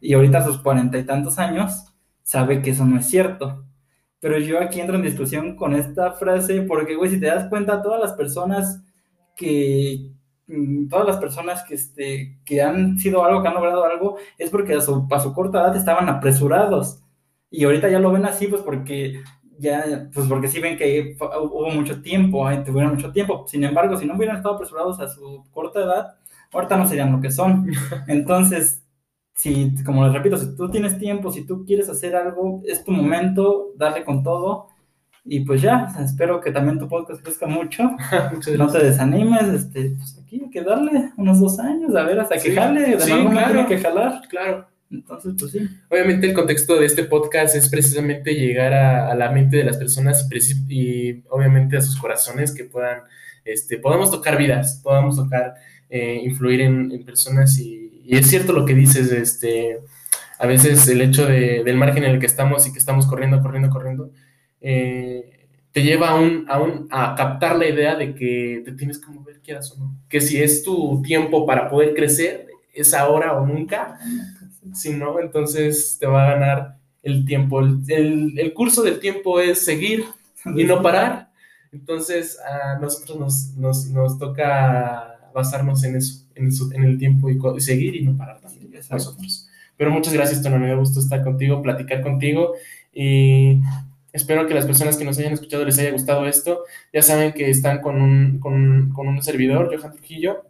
Y ahorita a sus cuarenta y tantos años, sabe que eso no es cierto. Pero yo aquí entro en discusión con esta frase porque, güey, si te das cuenta, todas las personas que, Mm, todas las personas que, este, que han sido algo, que han logrado algo, es porque a su, a su corta edad estaban apresurados. Y ahorita ya lo ven así, pues porque ya, pues porque sí ven que hubo mucho tiempo, ¿eh? tuvieron mucho tiempo. Sin embargo, si no hubieran estado apresurados a su corta edad, ahorita no serían lo que son. Entonces, si, como les repito, si tú tienes tiempo, si tú quieres hacer algo, es tu momento, darle con todo y pues ya, espero que también tu podcast crezca mucho. no te desanimes, este, pues aquí hay que darle unos dos años, a ver, hasta que jale, de sí, claro, tiene que jalar. Claro. Entonces, pues sí. Obviamente el contexto de este podcast es precisamente llegar a, la mente de las personas y, obviamente a sus corazones que puedan, este, podamos tocar vidas, podamos tocar, eh, influir en, personas y, y, es cierto lo que dices, este, a veces el hecho de, del margen en el que estamos y que estamos corriendo, corriendo, corriendo, eh, te lleva a, un, a, captar la idea de que te tienes que mover, quieras o no. Que si es tu tiempo para poder crecer, es ahora o nunca. Si no, entonces te va a ganar el tiempo. El, curso del tiempo es seguir y no parar. Entonces a nosotros nos, toca basarnos en eso, en, el tiempo y, seguir y no parar también nosotros. Pero muchas gracias, Tono. Me gusto estar contigo, platicar contigo. Y Espero que las personas que nos hayan escuchado les haya gustado esto. Ya saben que están con un, con, con un servidor, Johan Trujillo.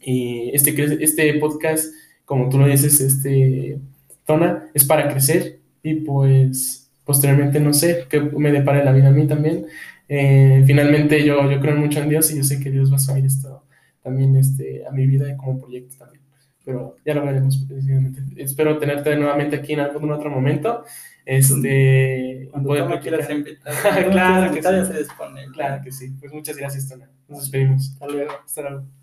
Y este, este podcast, como tú lo dices, este Tona, es para crecer. Y pues posteriormente no sé qué me depara la vida a mí también. Eh, finalmente yo, yo creo mucho en Dios y yo sé que Dios va a subir esto también este, a mi vida como proyecto también. Pero ya lo veremos. Espero tenerte nuevamente aquí en algún otro momento. Este, Cuando tú me quieras invitar. claro que sí. Claro que sí. Pues muchas gracias, Tona. Nos despedimos. Hasta luego. Hasta luego.